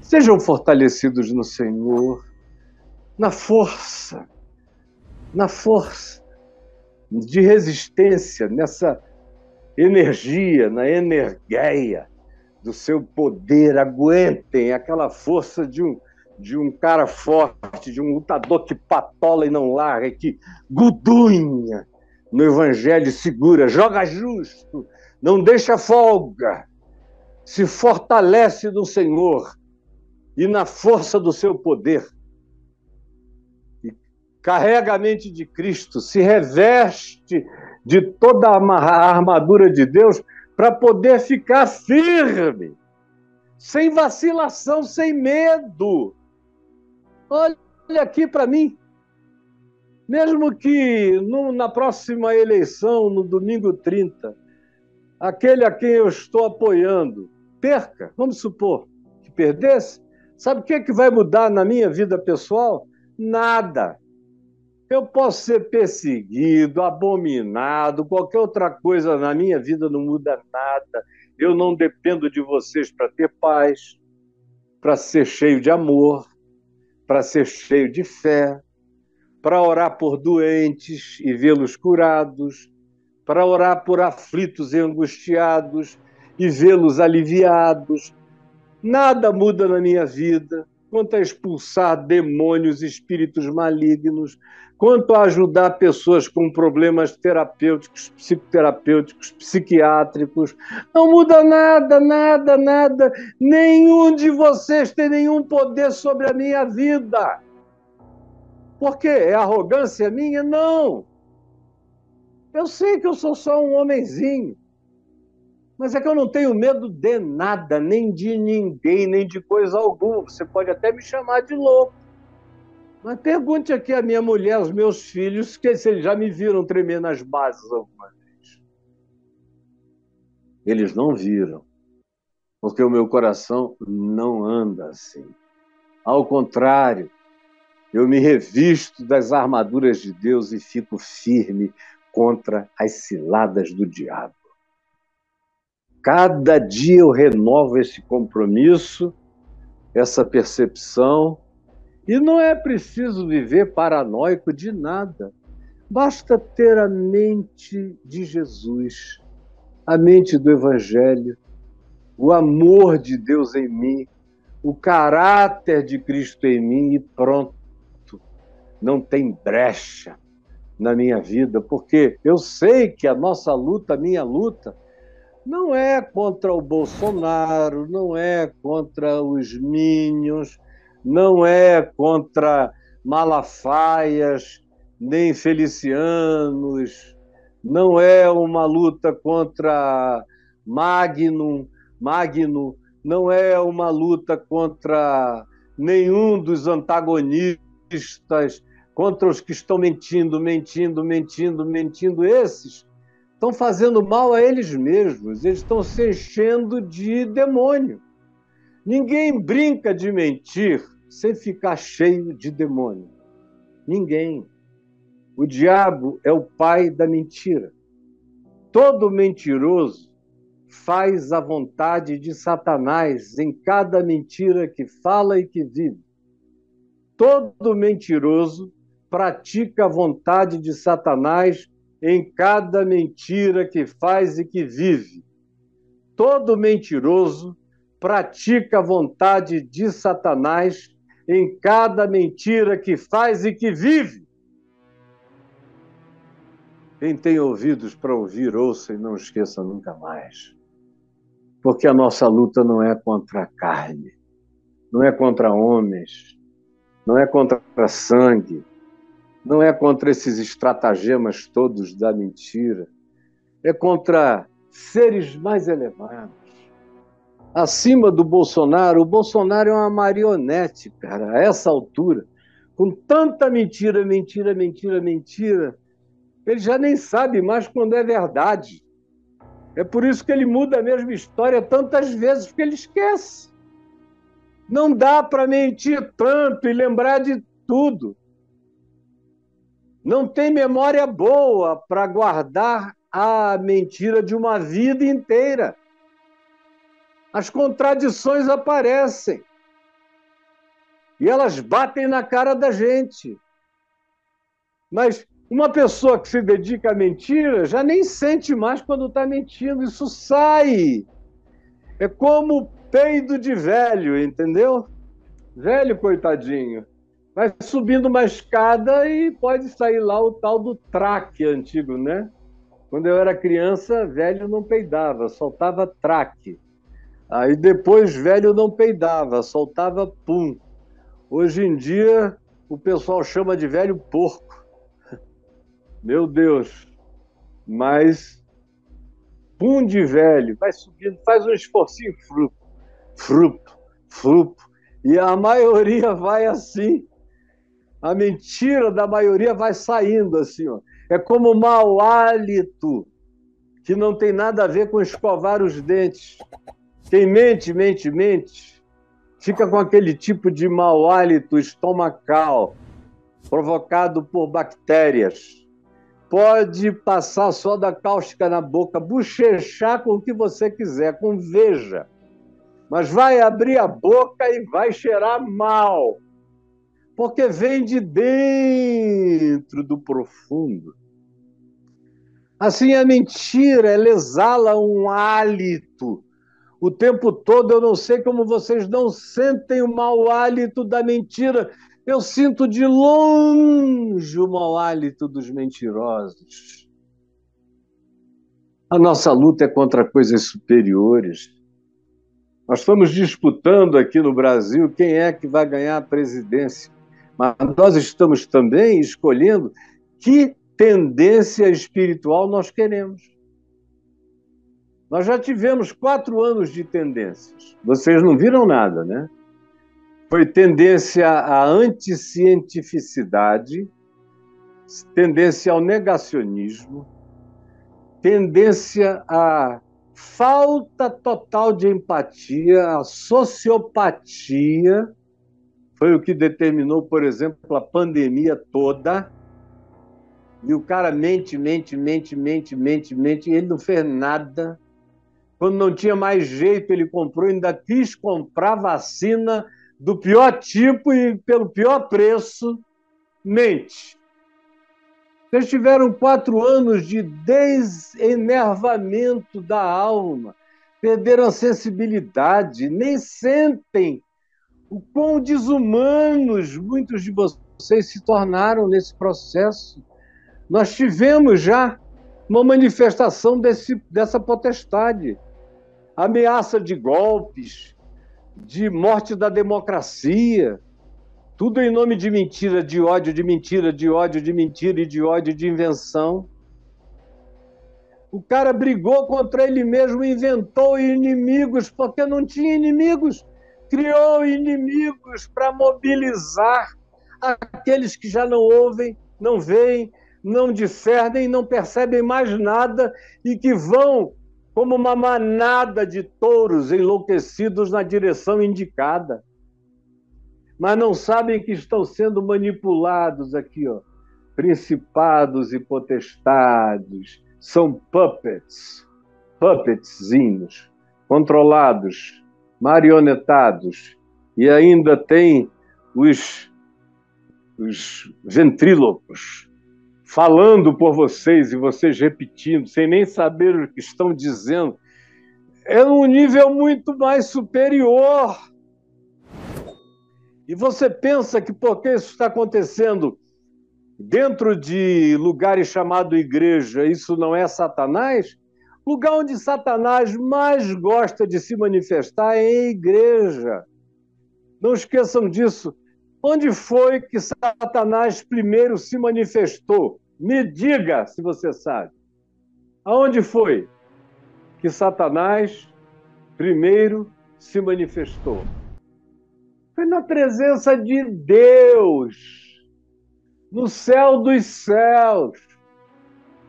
Sejam fortalecidos no Senhor, na força na força de resistência, nessa energia, na energia do seu poder. Aguentem aquela força de um, de um cara forte, de um lutador que patola e não larga, que gudunha no Evangelho, segura, joga justo, não deixa folga, se fortalece no Senhor e na força do seu poder carrega a mente de Cristo, se reveste de toda a armadura de Deus para poder ficar firme, sem vacilação, sem medo. Olha aqui para mim. Mesmo que no, na próxima eleição, no domingo 30, aquele a quem eu estou apoiando perca, vamos supor que perdesse, sabe o que, é que vai mudar na minha vida pessoal? Nada. Eu posso ser perseguido, abominado, qualquer outra coisa na minha vida não muda nada. Eu não dependo de vocês para ter paz, para ser cheio de amor, para ser cheio de fé, para orar por doentes e vê-los curados, para orar por aflitos e angustiados e vê-los aliviados. Nada muda na minha vida quanto a expulsar demônios, espíritos malignos, quanto a ajudar pessoas com problemas terapêuticos, psicoterapêuticos, psiquiátricos. Não muda nada, nada, nada. Nenhum de vocês tem nenhum poder sobre a minha vida. Por quê? É arrogância minha? Não. Eu sei que eu sou só um homenzinho. Mas é que eu não tenho medo de nada, nem de ninguém, nem de coisa alguma. Você pode até me chamar de louco. Mas pergunte aqui à minha mulher, aos meus filhos, que se eles já me viram tremer nas bases alguma vez. Eles não viram, porque o meu coração não anda assim. Ao contrário, eu me revisto das armaduras de Deus e fico firme contra as ciladas do diabo. Cada dia eu renovo esse compromisso, essa percepção e não é preciso viver paranoico de nada. Basta ter a mente de Jesus, a mente do Evangelho, o amor de Deus em mim, o caráter de Cristo em mim e pronto. não tem brecha na minha vida, porque eu sei que a nossa luta, a minha luta, não é contra o Bolsonaro, não é contra os Minions, não é contra Malafaias, nem Felicianos, não é uma luta contra Magnum, Magno, não é uma luta contra nenhum dos antagonistas, contra os que estão mentindo, mentindo, mentindo, mentindo. Esses estão fazendo mal a eles mesmos, eles estão se enchendo de demônio. Ninguém brinca de mentir sem ficar cheio de demônio. Ninguém. O diabo é o pai da mentira. Todo mentiroso faz a vontade de Satanás em cada mentira que fala e que vive. Todo mentiroso pratica a vontade de Satanás em cada mentira que faz e que vive. Todo mentiroso pratica a vontade de Satanás em cada mentira que faz e que vive. Quem tem ouvidos para ouvir, ouça e não esqueça nunca mais. Porque a nossa luta não é contra a carne, não é contra homens, não é contra sangue, não é contra esses estratagemas todos da mentira, é contra seres mais elevados acima do Bolsonaro. O Bolsonaro é uma marionete, cara, a essa altura, com tanta mentira, mentira, mentira, mentira, ele já nem sabe mais quando é verdade. É por isso que ele muda a mesma história tantas vezes, porque ele esquece. Não dá para mentir tanto e lembrar de tudo. Não tem memória boa para guardar a mentira de uma vida inteira as contradições aparecem. E elas batem na cara da gente. Mas uma pessoa que se dedica à mentira já nem sente mais quando está mentindo. Isso sai. É como peido de velho, entendeu? Velho, coitadinho. Vai subindo uma escada e pode sair lá o tal do traque antigo, né? Quando eu era criança, velho não peidava, soltava traque. Aí depois velho não peidava, soltava pum. Hoje em dia o pessoal chama de velho porco. Meu Deus. Mas pum de velho, vai subindo, faz um esforcinho fruto, fruto, fruto. E a maioria vai assim. A mentira da maioria vai saindo assim, ó. É como mau hálito, que não tem nada a ver com escovar os dentes. Quem mente, mente, mente, fica com aquele tipo de mau hálito estomacal provocado por bactérias. Pode passar só da cáustica na boca, bochechar com o que você quiser, com veja. Mas vai abrir a boca e vai cheirar mal. Porque vem de dentro do profundo. Assim, a mentira, ela exala um hálito o tempo todo. Eu não sei como vocês não sentem o mau hálito da mentira. Eu sinto de longe o mau hálito dos mentirosos. A nossa luta é contra coisas superiores. Nós estamos disputando aqui no Brasil quem é que vai ganhar a presidência. Mas nós estamos também escolhendo que tendência espiritual nós queremos. Nós já tivemos quatro anos de tendências. Vocês não viram nada, né? Foi tendência à anticientificidade, tendência ao negacionismo, tendência à falta total de empatia, à sociopatia. Foi o que determinou, por exemplo, a pandemia toda. E o cara mente, mente, mente, mente, mente, mente, ele não fez nada quando não tinha mais jeito, ele comprou, ainda quis comprar vacina do pior tipo e pelo pior preço. Mente. Vocês tiveram quatro anos de desenervamento da alma, perderam a sensibilidade, nem sentem o quão desumanos muitos de vocês se tornaram nesse processo. Nós tivemos já uma manifestação desse, dessa potestade ameaça de golpes, de morte da democracia, tudo em nome de mentira, de ódio, de mentira, de ódio, de mentira e de ódio, de invenção. O cara brigou contra ele mesmo, inventou inimigos, porque não tinha inimigos. Criou inimigos para mobilizar aqueles que já não ouvem, não veem, não discernem, não percebem mais nada e que vão como uma manada de touros enlouquecidos na direção indicada. Mas não sabem que estão sendo manipulados aqui, ó. Principados e potestades são puppets, puppetzinhos, controlados, marionetados, e ainda tem os, os falando por vocês e vocês repetindo, sem nem saber o que estão dizendo, é um nível muito mais superior. E você pensa que porque isso está acontecendo dentro de lugares chamados igreja, isso não é Satanás? Lugar onde Satanás mais gosta de se manifestar é em igreja. Não esqueçam disso. Onde foi que Satanás primeiro se manifestou? Me diga se você sabe. Aonde foi que Satanás primeiro se manifestou? Foi na presença de Deus, no céu dos céus.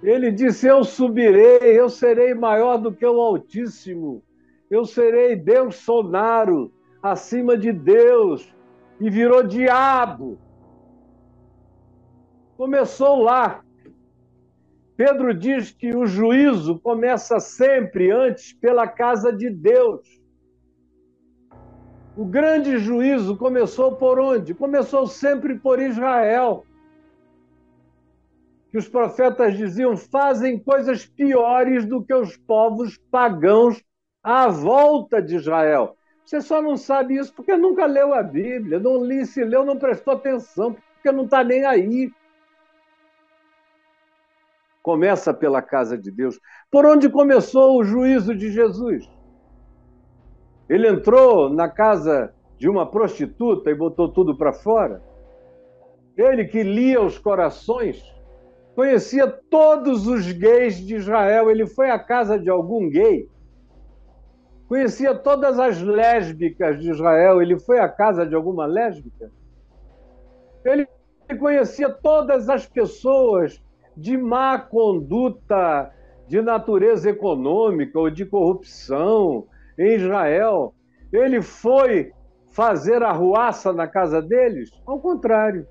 Ele disse: Eu subirei, eu serei maior do que o Altíssimo, eu serei Deus sonaro, acima de Deus, e virou diabo começou lá. Pedro diz que o juízo começa sempre antes pela casa de Deus. O grande juízo começou por onde? Começou sempre por Israel. Que os profetas diziam: fazem coisas piores do que os povos pagãos à volta de Israel. Você só não sabe isso porque nunca leu a Bíblia, não li, se leu, não prestou atenção, porque não está nem aí começa pela casa de Deus. Por onde começou o juízo de Jesus? Ele entrou na casa de uma prostituta e botou tudo para fora? Ele que lia os corações, conhecia todos os gays de Israel. Ele foi à casa de algum gay, conhecia todas as lésbicas de Israel. Ele foi à casa de alguma lésbica? Ele conhecia todas as pessoas de má conduta de natureza econômica ou de corrupção em Israel. Ele foi fazer arruaça na casa deles? Ao contrário.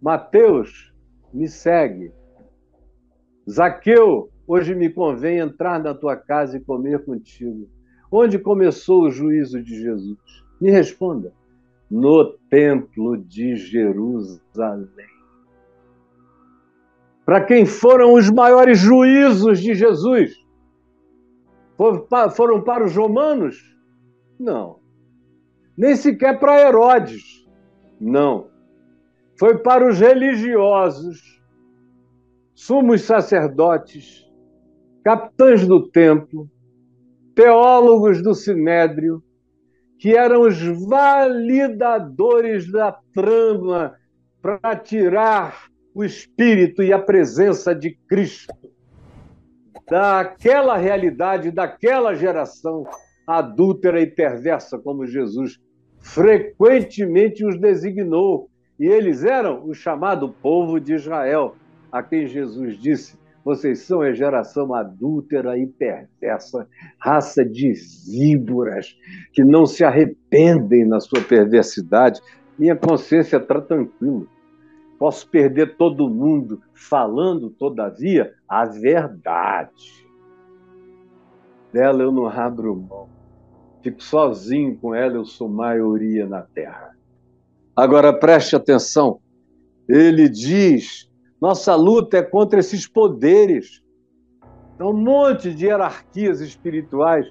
Mateus, me segue. Zaqueu, hoje me convém entrar na tua casa e comer contigo. Onde começou o juízo de Jesus? Me responda. No templo de Jerusalém para quem foram os maiores juízos de Jesus? Foram para os romanos? Não. Nem sequer para Herodes? Não. Foi para os religiosos, sumos sacerdotes, capitães do templo, teólogos do sinédrio, que eram os validadores da trama para tirar o Espírito e a presença de Cristo daquela realidade, daquela geração adúltera e perversa, como Jesus frequentemente os designou. E eles eram o chamado povo de Israel, a quem Jesus disse: Vocês são a geração adúltera e perversa, raça de víboras, que não se arrependem na sua perversidade. Minha consciência está tranquila. Posso perder todo mundo falando, todavia, a verdade. Dela eu não abro mão. Fico sozinho com ela, eu sou maioria na terra. Agora preste atenção. Ele diz: nossa luta é contra esses poderes. Então, um monte de hierarquias espirituais.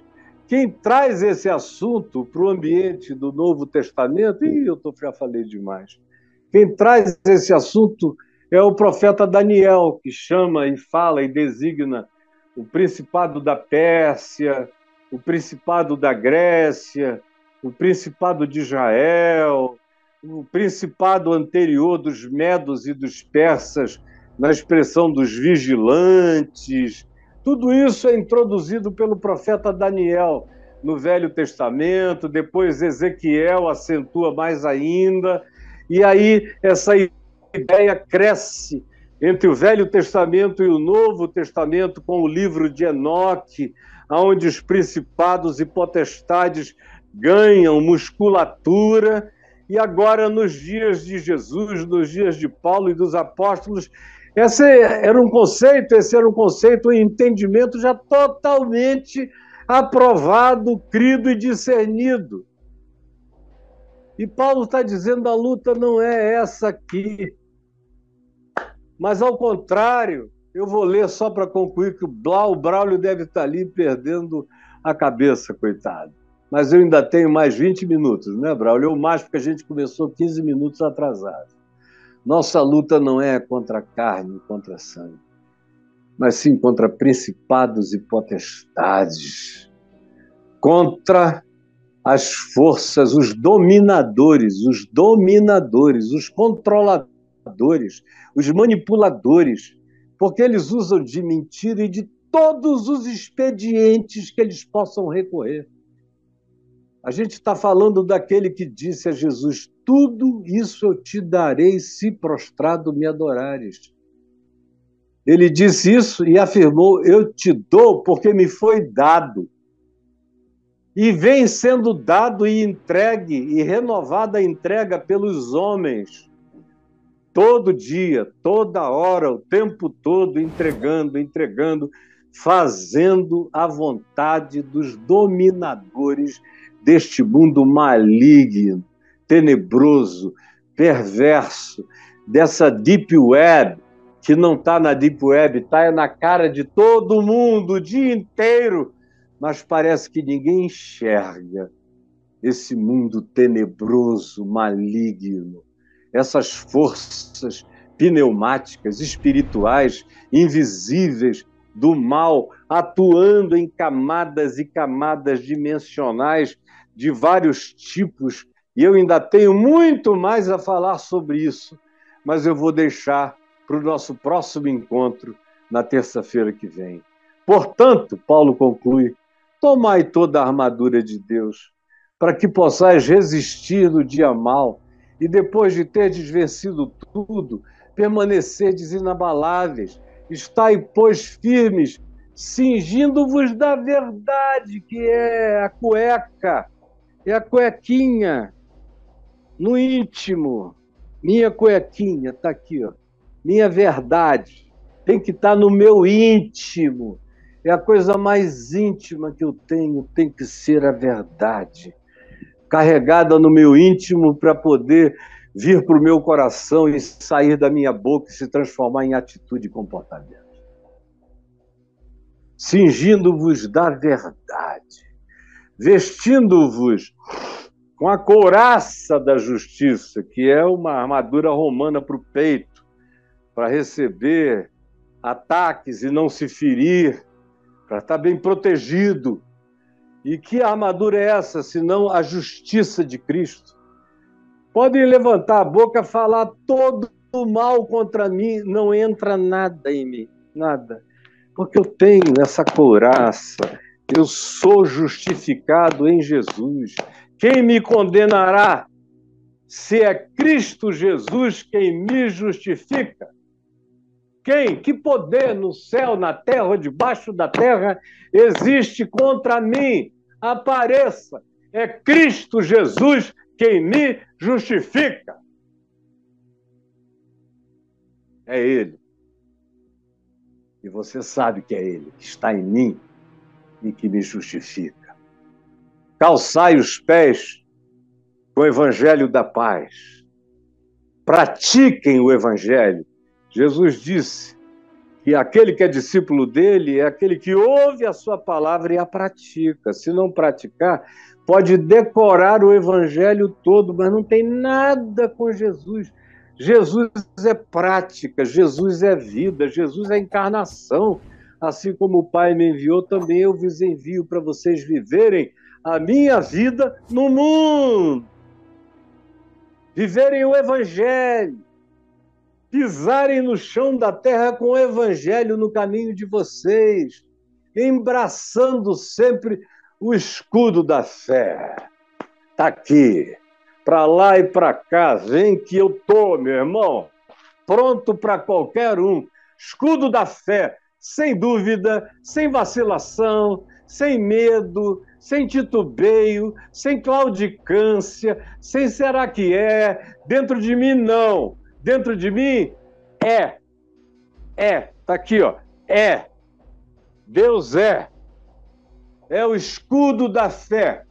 Quem traz esse assunto para o ambiente do Novo Testamento, e eu tô, já falei demais, Quem traz esse assunto é o profeta Daniel, que chama e fala e designa o principado da Pérsia, o principado da Grécia, o principado de Israel, o principado anterior dos medos e dos persas, na expressão dos vigilantes. Tudo isso é introduzido pelo profeta Daniel no Velho Testamento, depois Ezequiel acentua mais ainda, e aí essa ideia cresce entre o Velho Testamento e o Novo Testamento com o livro de Enoque, onde os principados e potestades ganham musculatura, e agora nos dias de Jesus, nos dias de Paulo e dos apóstolos, esse era um conceito, esse era um conceito, um entendimento já totalmente aprovado, crido e discernido. E Paulo está dizendo a luta não é essa aqui. Mas, ao contrário, eu vou ler só para concluir que o Blau, o Braulio deve estar ali perdendo a cabeça, coitado. Mas eu ainda tenho mais 20 minutos, né, Braulio? Ou mais, porque a gente começou 15 minutos atrasado. Nossa luta não é contra carne, contra sangue, mas sim contra principados e potestades, contra as forças, os dominadores, os dominadores, os controladores, os manipuladores, porque eles usam de mentira e de todos os expedientes que eles possam recorrer. A gente está falando daquele que disse a Jesus: Tudo isso eu te darei se prostrado me adorares. Ele disse isso e afirmou: Eu te dou porque me foi dado. E vem sendo dado e entregue, e renovada a entrega pelos homens todo dia, toda hora, o tempo todo, entregando, entregando, fazendo a vontade dos dominadores deste mundo maligno, tenebroso, perverso, dessa deep web, que não está na deep web, está na cara de todo mundo o dia inteiro, mas parece que ninguém enxerga esse mundo tenebroso, maligno essas forças pneumáticas, espirituais, invisíveis do mal, atuando em camadas e camadas dimensionais de vários tipos. E eu ainda tenho muito mais a falar sobre isso, mas eu vou deixar para o nosso próximo encontro na terça-feira que vem. Portanto, Paulo conclui: tomai toda a armadura de Deus, para que possais resistir no dia mal e depois de ter desvencido tudo, permanecerdes inabaláveis. Estai, pois, firmes, cingindo-vos da verdade, que é a cueca, é a cuequinha, no íntimo. Minha cuequinha está aqui, ó. minha verdade. Tem que estar tá no meu íntimo. É a coisa mais íntima que eu tenho, tem que ser a verdade carregada no meu íntimo para poder vir para o meu coração e sair da minha boca e se transformar em atitude e comportamento. Cingindo-vos da verdade, vestindo-vos com a couraça da justiça, que é uma armadura romana para o peito, para receber ataques e não se ferir, para estar bem protegido e que armadura é essa, senão a justiça de Cristo? Podem levantar a boca, falar todo o mal contra mim, não entra nada em mim, nada. Porque eu tenho essa couraça, eu sou justificado em Jesus. Quem me condenará? Se é Cristo Jesus quem me justifica. Quem? Que poder no céu, na terra debaixo da terra existe contra mim? apareça. É Cristo Jesus quem me justifica. É Ele. E você sabe que é Ele, que está em mim e que me justifica. Calçai os pés com o Evangelho da paz. Pratiquem o Evangelho. Jesus disse: que aquele que é discípulo dele é aquele que ouve a sua palavra e a pratica. Se não praticar, pode decorar o evangelho todo, mas não tem nada com Jesus, Jesus é prática, Jesus é vida, Jesus é encarnação. Assim como o Pai me enviou, também eu vos envio para vocês viverem a minha vida no mundo. Viverem o Evangelho, pisarem no chão da terra com o Evangelho no caminho de vocês, embraçando sempre o escudo da fé. Está aqui para lá e para cá, vem que eu tô, meu irmão, pronto para qualquer um. Escudo da fé, sem dúvida, sem vacilação, sem medo, sem titubeio, sem claudicância, sem será que é, dentro de mim não, dentro de mim é. É, tá aqui, ó. É. Deus é. É o escudo da fé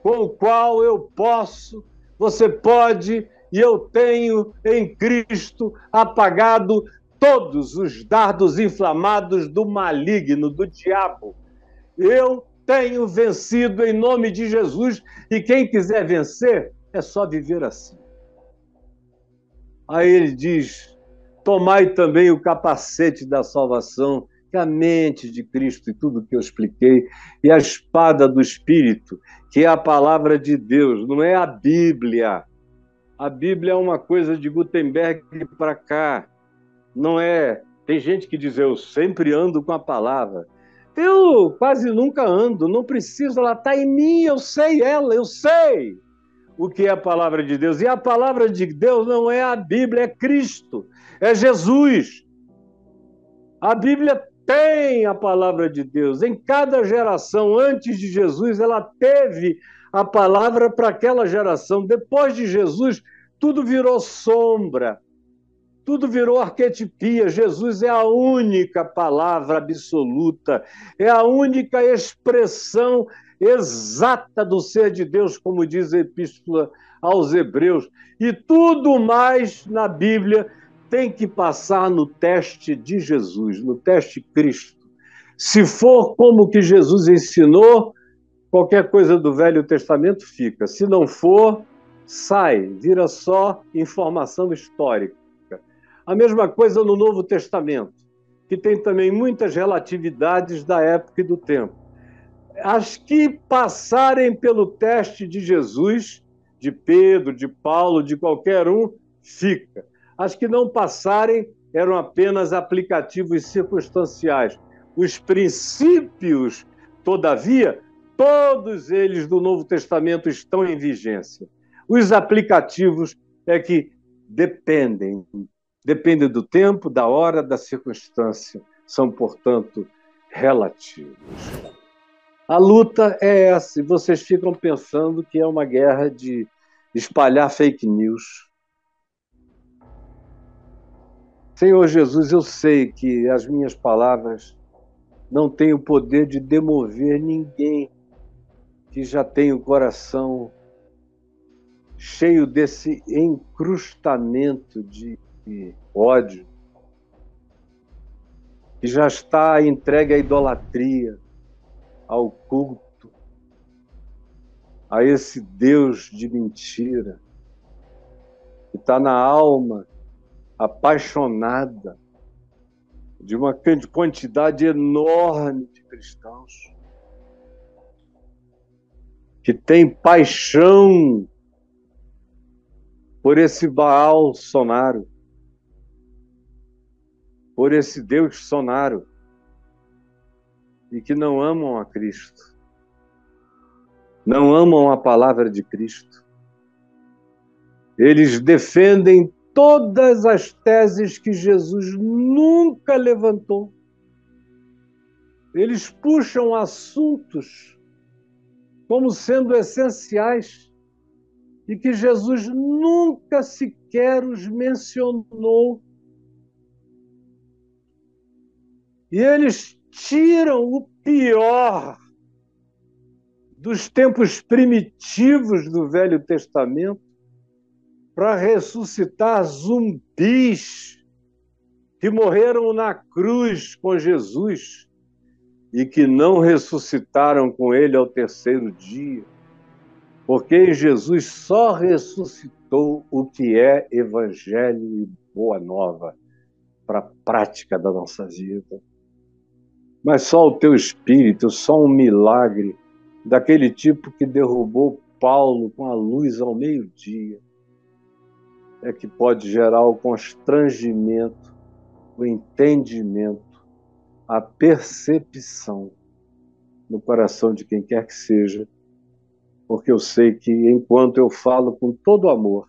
com o qual eu posso, você pode e eu tenho em Cristo apagado todos os dardos inflamados do maligno, do diabo. Eu tenho vencido em nome de Jesus e quem quiser vencer é só viver assim. Aí ele diz: Tomai também o capacete da salvação que a mente de Cristo e tudo que eu expliquei, e a espada do Espírito, que é a palavra de Deus, não é a Bíblia. A Bíblia é uma coisa de Gutenberg para cá, não é. Tem gente que diz eu sempre ando com a palavra. Eu quase nunca ando, não preciso, ela está em mim, eu sei ela, eu sei o que é a palavra de Deus. E a palavra de Deus não é a Bíblia, é Cristo, é Jesus. A Bíblia tem a palavra de Deus. Em cada geração, antes de Jesus, ela teve a palavra para aquela geração. Depois de Jesus, tudo virou sombra, tudo virou arquetipia. Jesus é a única palavra absoluta, é a única expressão exata do ser de Deus, como diz a Epístola aos Hebreus. E tudo mais na Bíblia tem que passar no teste de Jesus, no teste Cristo. Se for como que Jesus ensinou, qualquer coisa do Velho Testamento fica. Se não for, sai, vira só informação histórica. A mesma coisa no Novo Testamento, que tem também muitas relatividades da época e do tempo. As que passarem pelo teste de Jesus, de Pedro, de Paulo, de qualquer um, fica. As que não passarem eram apenas aplicativos circunstanciais. Os princípios, todavia, todos eles do Novo Testamento estão em vigência. Os aplicativos é que dependem, dependem do tempo, da hora, da circunstância, são, portanto, relativos. A luta é essa, e vocês ficam pensando que é uma guerra de espalhar fake news, Senhor Jesus, eu sei que as minhas palavras não têm o poder de demover ninguém que já tem o coração cheio desse encrustamento de ódio, que já está entregue à idolatria, ao culto, a esse Deus de mentira, que está na alma apaixonada de uma quantidade enorme de cristãos que tem paixão por esse Baal Sonaro, por esse Deus Sonaro, e que não amam a Cristo, não amam a palavra de Cristo. Eles defendem todas as teses que Jesus nunca levantou. Eles puxam assuntos como sendo essenciais e que Jesus nunca sequer os mencionou. E eles tiram o pior dos tempos primitivos do Velho Testamento para ressuscitar zumbis que morreram na cruz com Jesus e que não ressuscitaram com ele ao terceiro dia. Porque Jesus só ressuscitou o que é evangelho e boa nova para a prática da nossa vida. Mas só o teu espírito, só um milagre daquele tipo que derrubou Paulo com a luz ao meio-dia, é que pode gerar o constrangimento, o entendimento, a percepção no coração de quem quer que seja, porque eu sei que enquanto eu falo com todo amor,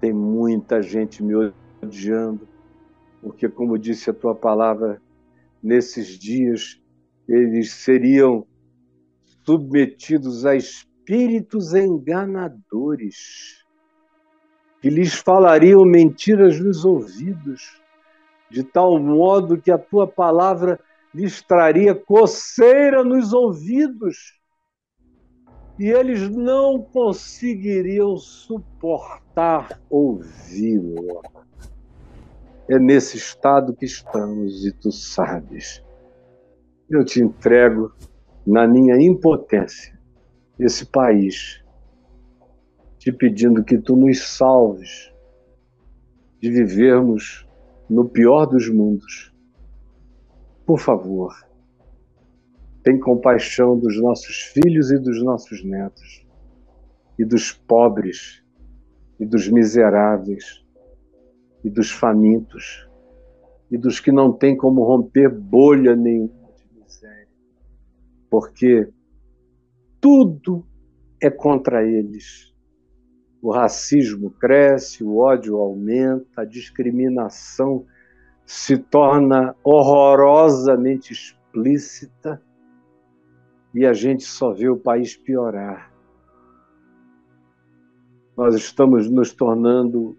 tem muita gente me odiando, porque, como disse a tua palavra, nesses dias eles seriam submetidos a espíritos enganadores que lhes falariam mentiras nos ouvidos, de tal modo que a tua palavra lhes traria coceira nos ouvidos e eles não conseguiriam suportar ouvi-lo. É nesse estado que estamos e tu sabes. Eu te entrego na minha impotência esse país, te pedindo que tu nos salves de vivermos no pior dos mundos. Por favor, tem compaixão dos nossos filhos e dos nossos netos, e dos pobres, e dos miseráveis, e dos famintos, e dos que não têm como romper bolha nenhuma porque tudo é contra eles. O racismo cresce, o ódio aumenta, a discriminação se torna horrorosamente explícita e a gente só vê o país piorar. Nós estamos nos tornando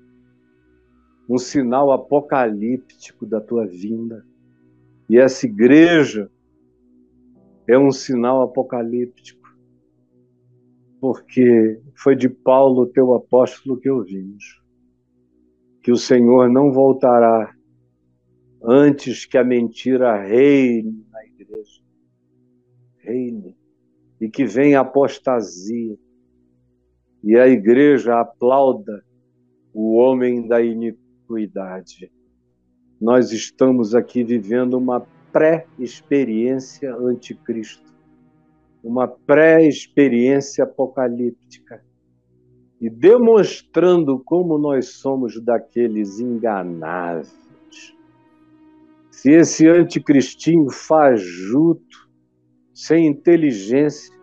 um sinal apocalíptico da tua vinda. E essa igreja é um sinal apocalíptico, porque foi de Paulo, teu apóstolo, que ouvimos que o Senhor não voltará antes que a mentira reine na igreja. Reine. E que venha apostasia. E a igreja aplauda o homem da iniquidade. Nós estamos aqui vivendo uma pré-experiência anticristo, uma pré-experiência apocalíptica, e demonstrando como nós somos daqueles enganáveis. Se esse anticristinho fajuto, sem inteligência,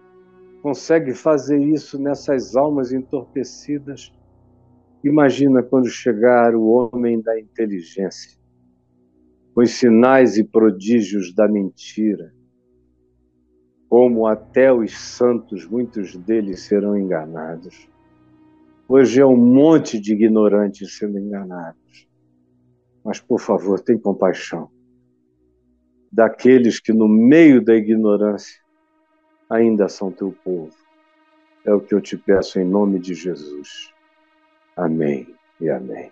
consegue fazer isso nessas almas entorpecidas, imagina quando chegar o homem da inteligência os sinais e prodígios da mentira, como até os santos, muitos deles serão enganados. Hoje é um monte de ignorantes sendo enganados. Mas, por favor, tem compaixão daqueles que, no meio da ignorância, ainda são teu povo. É o que eu te peço em nome de Jesus. Amém e amém.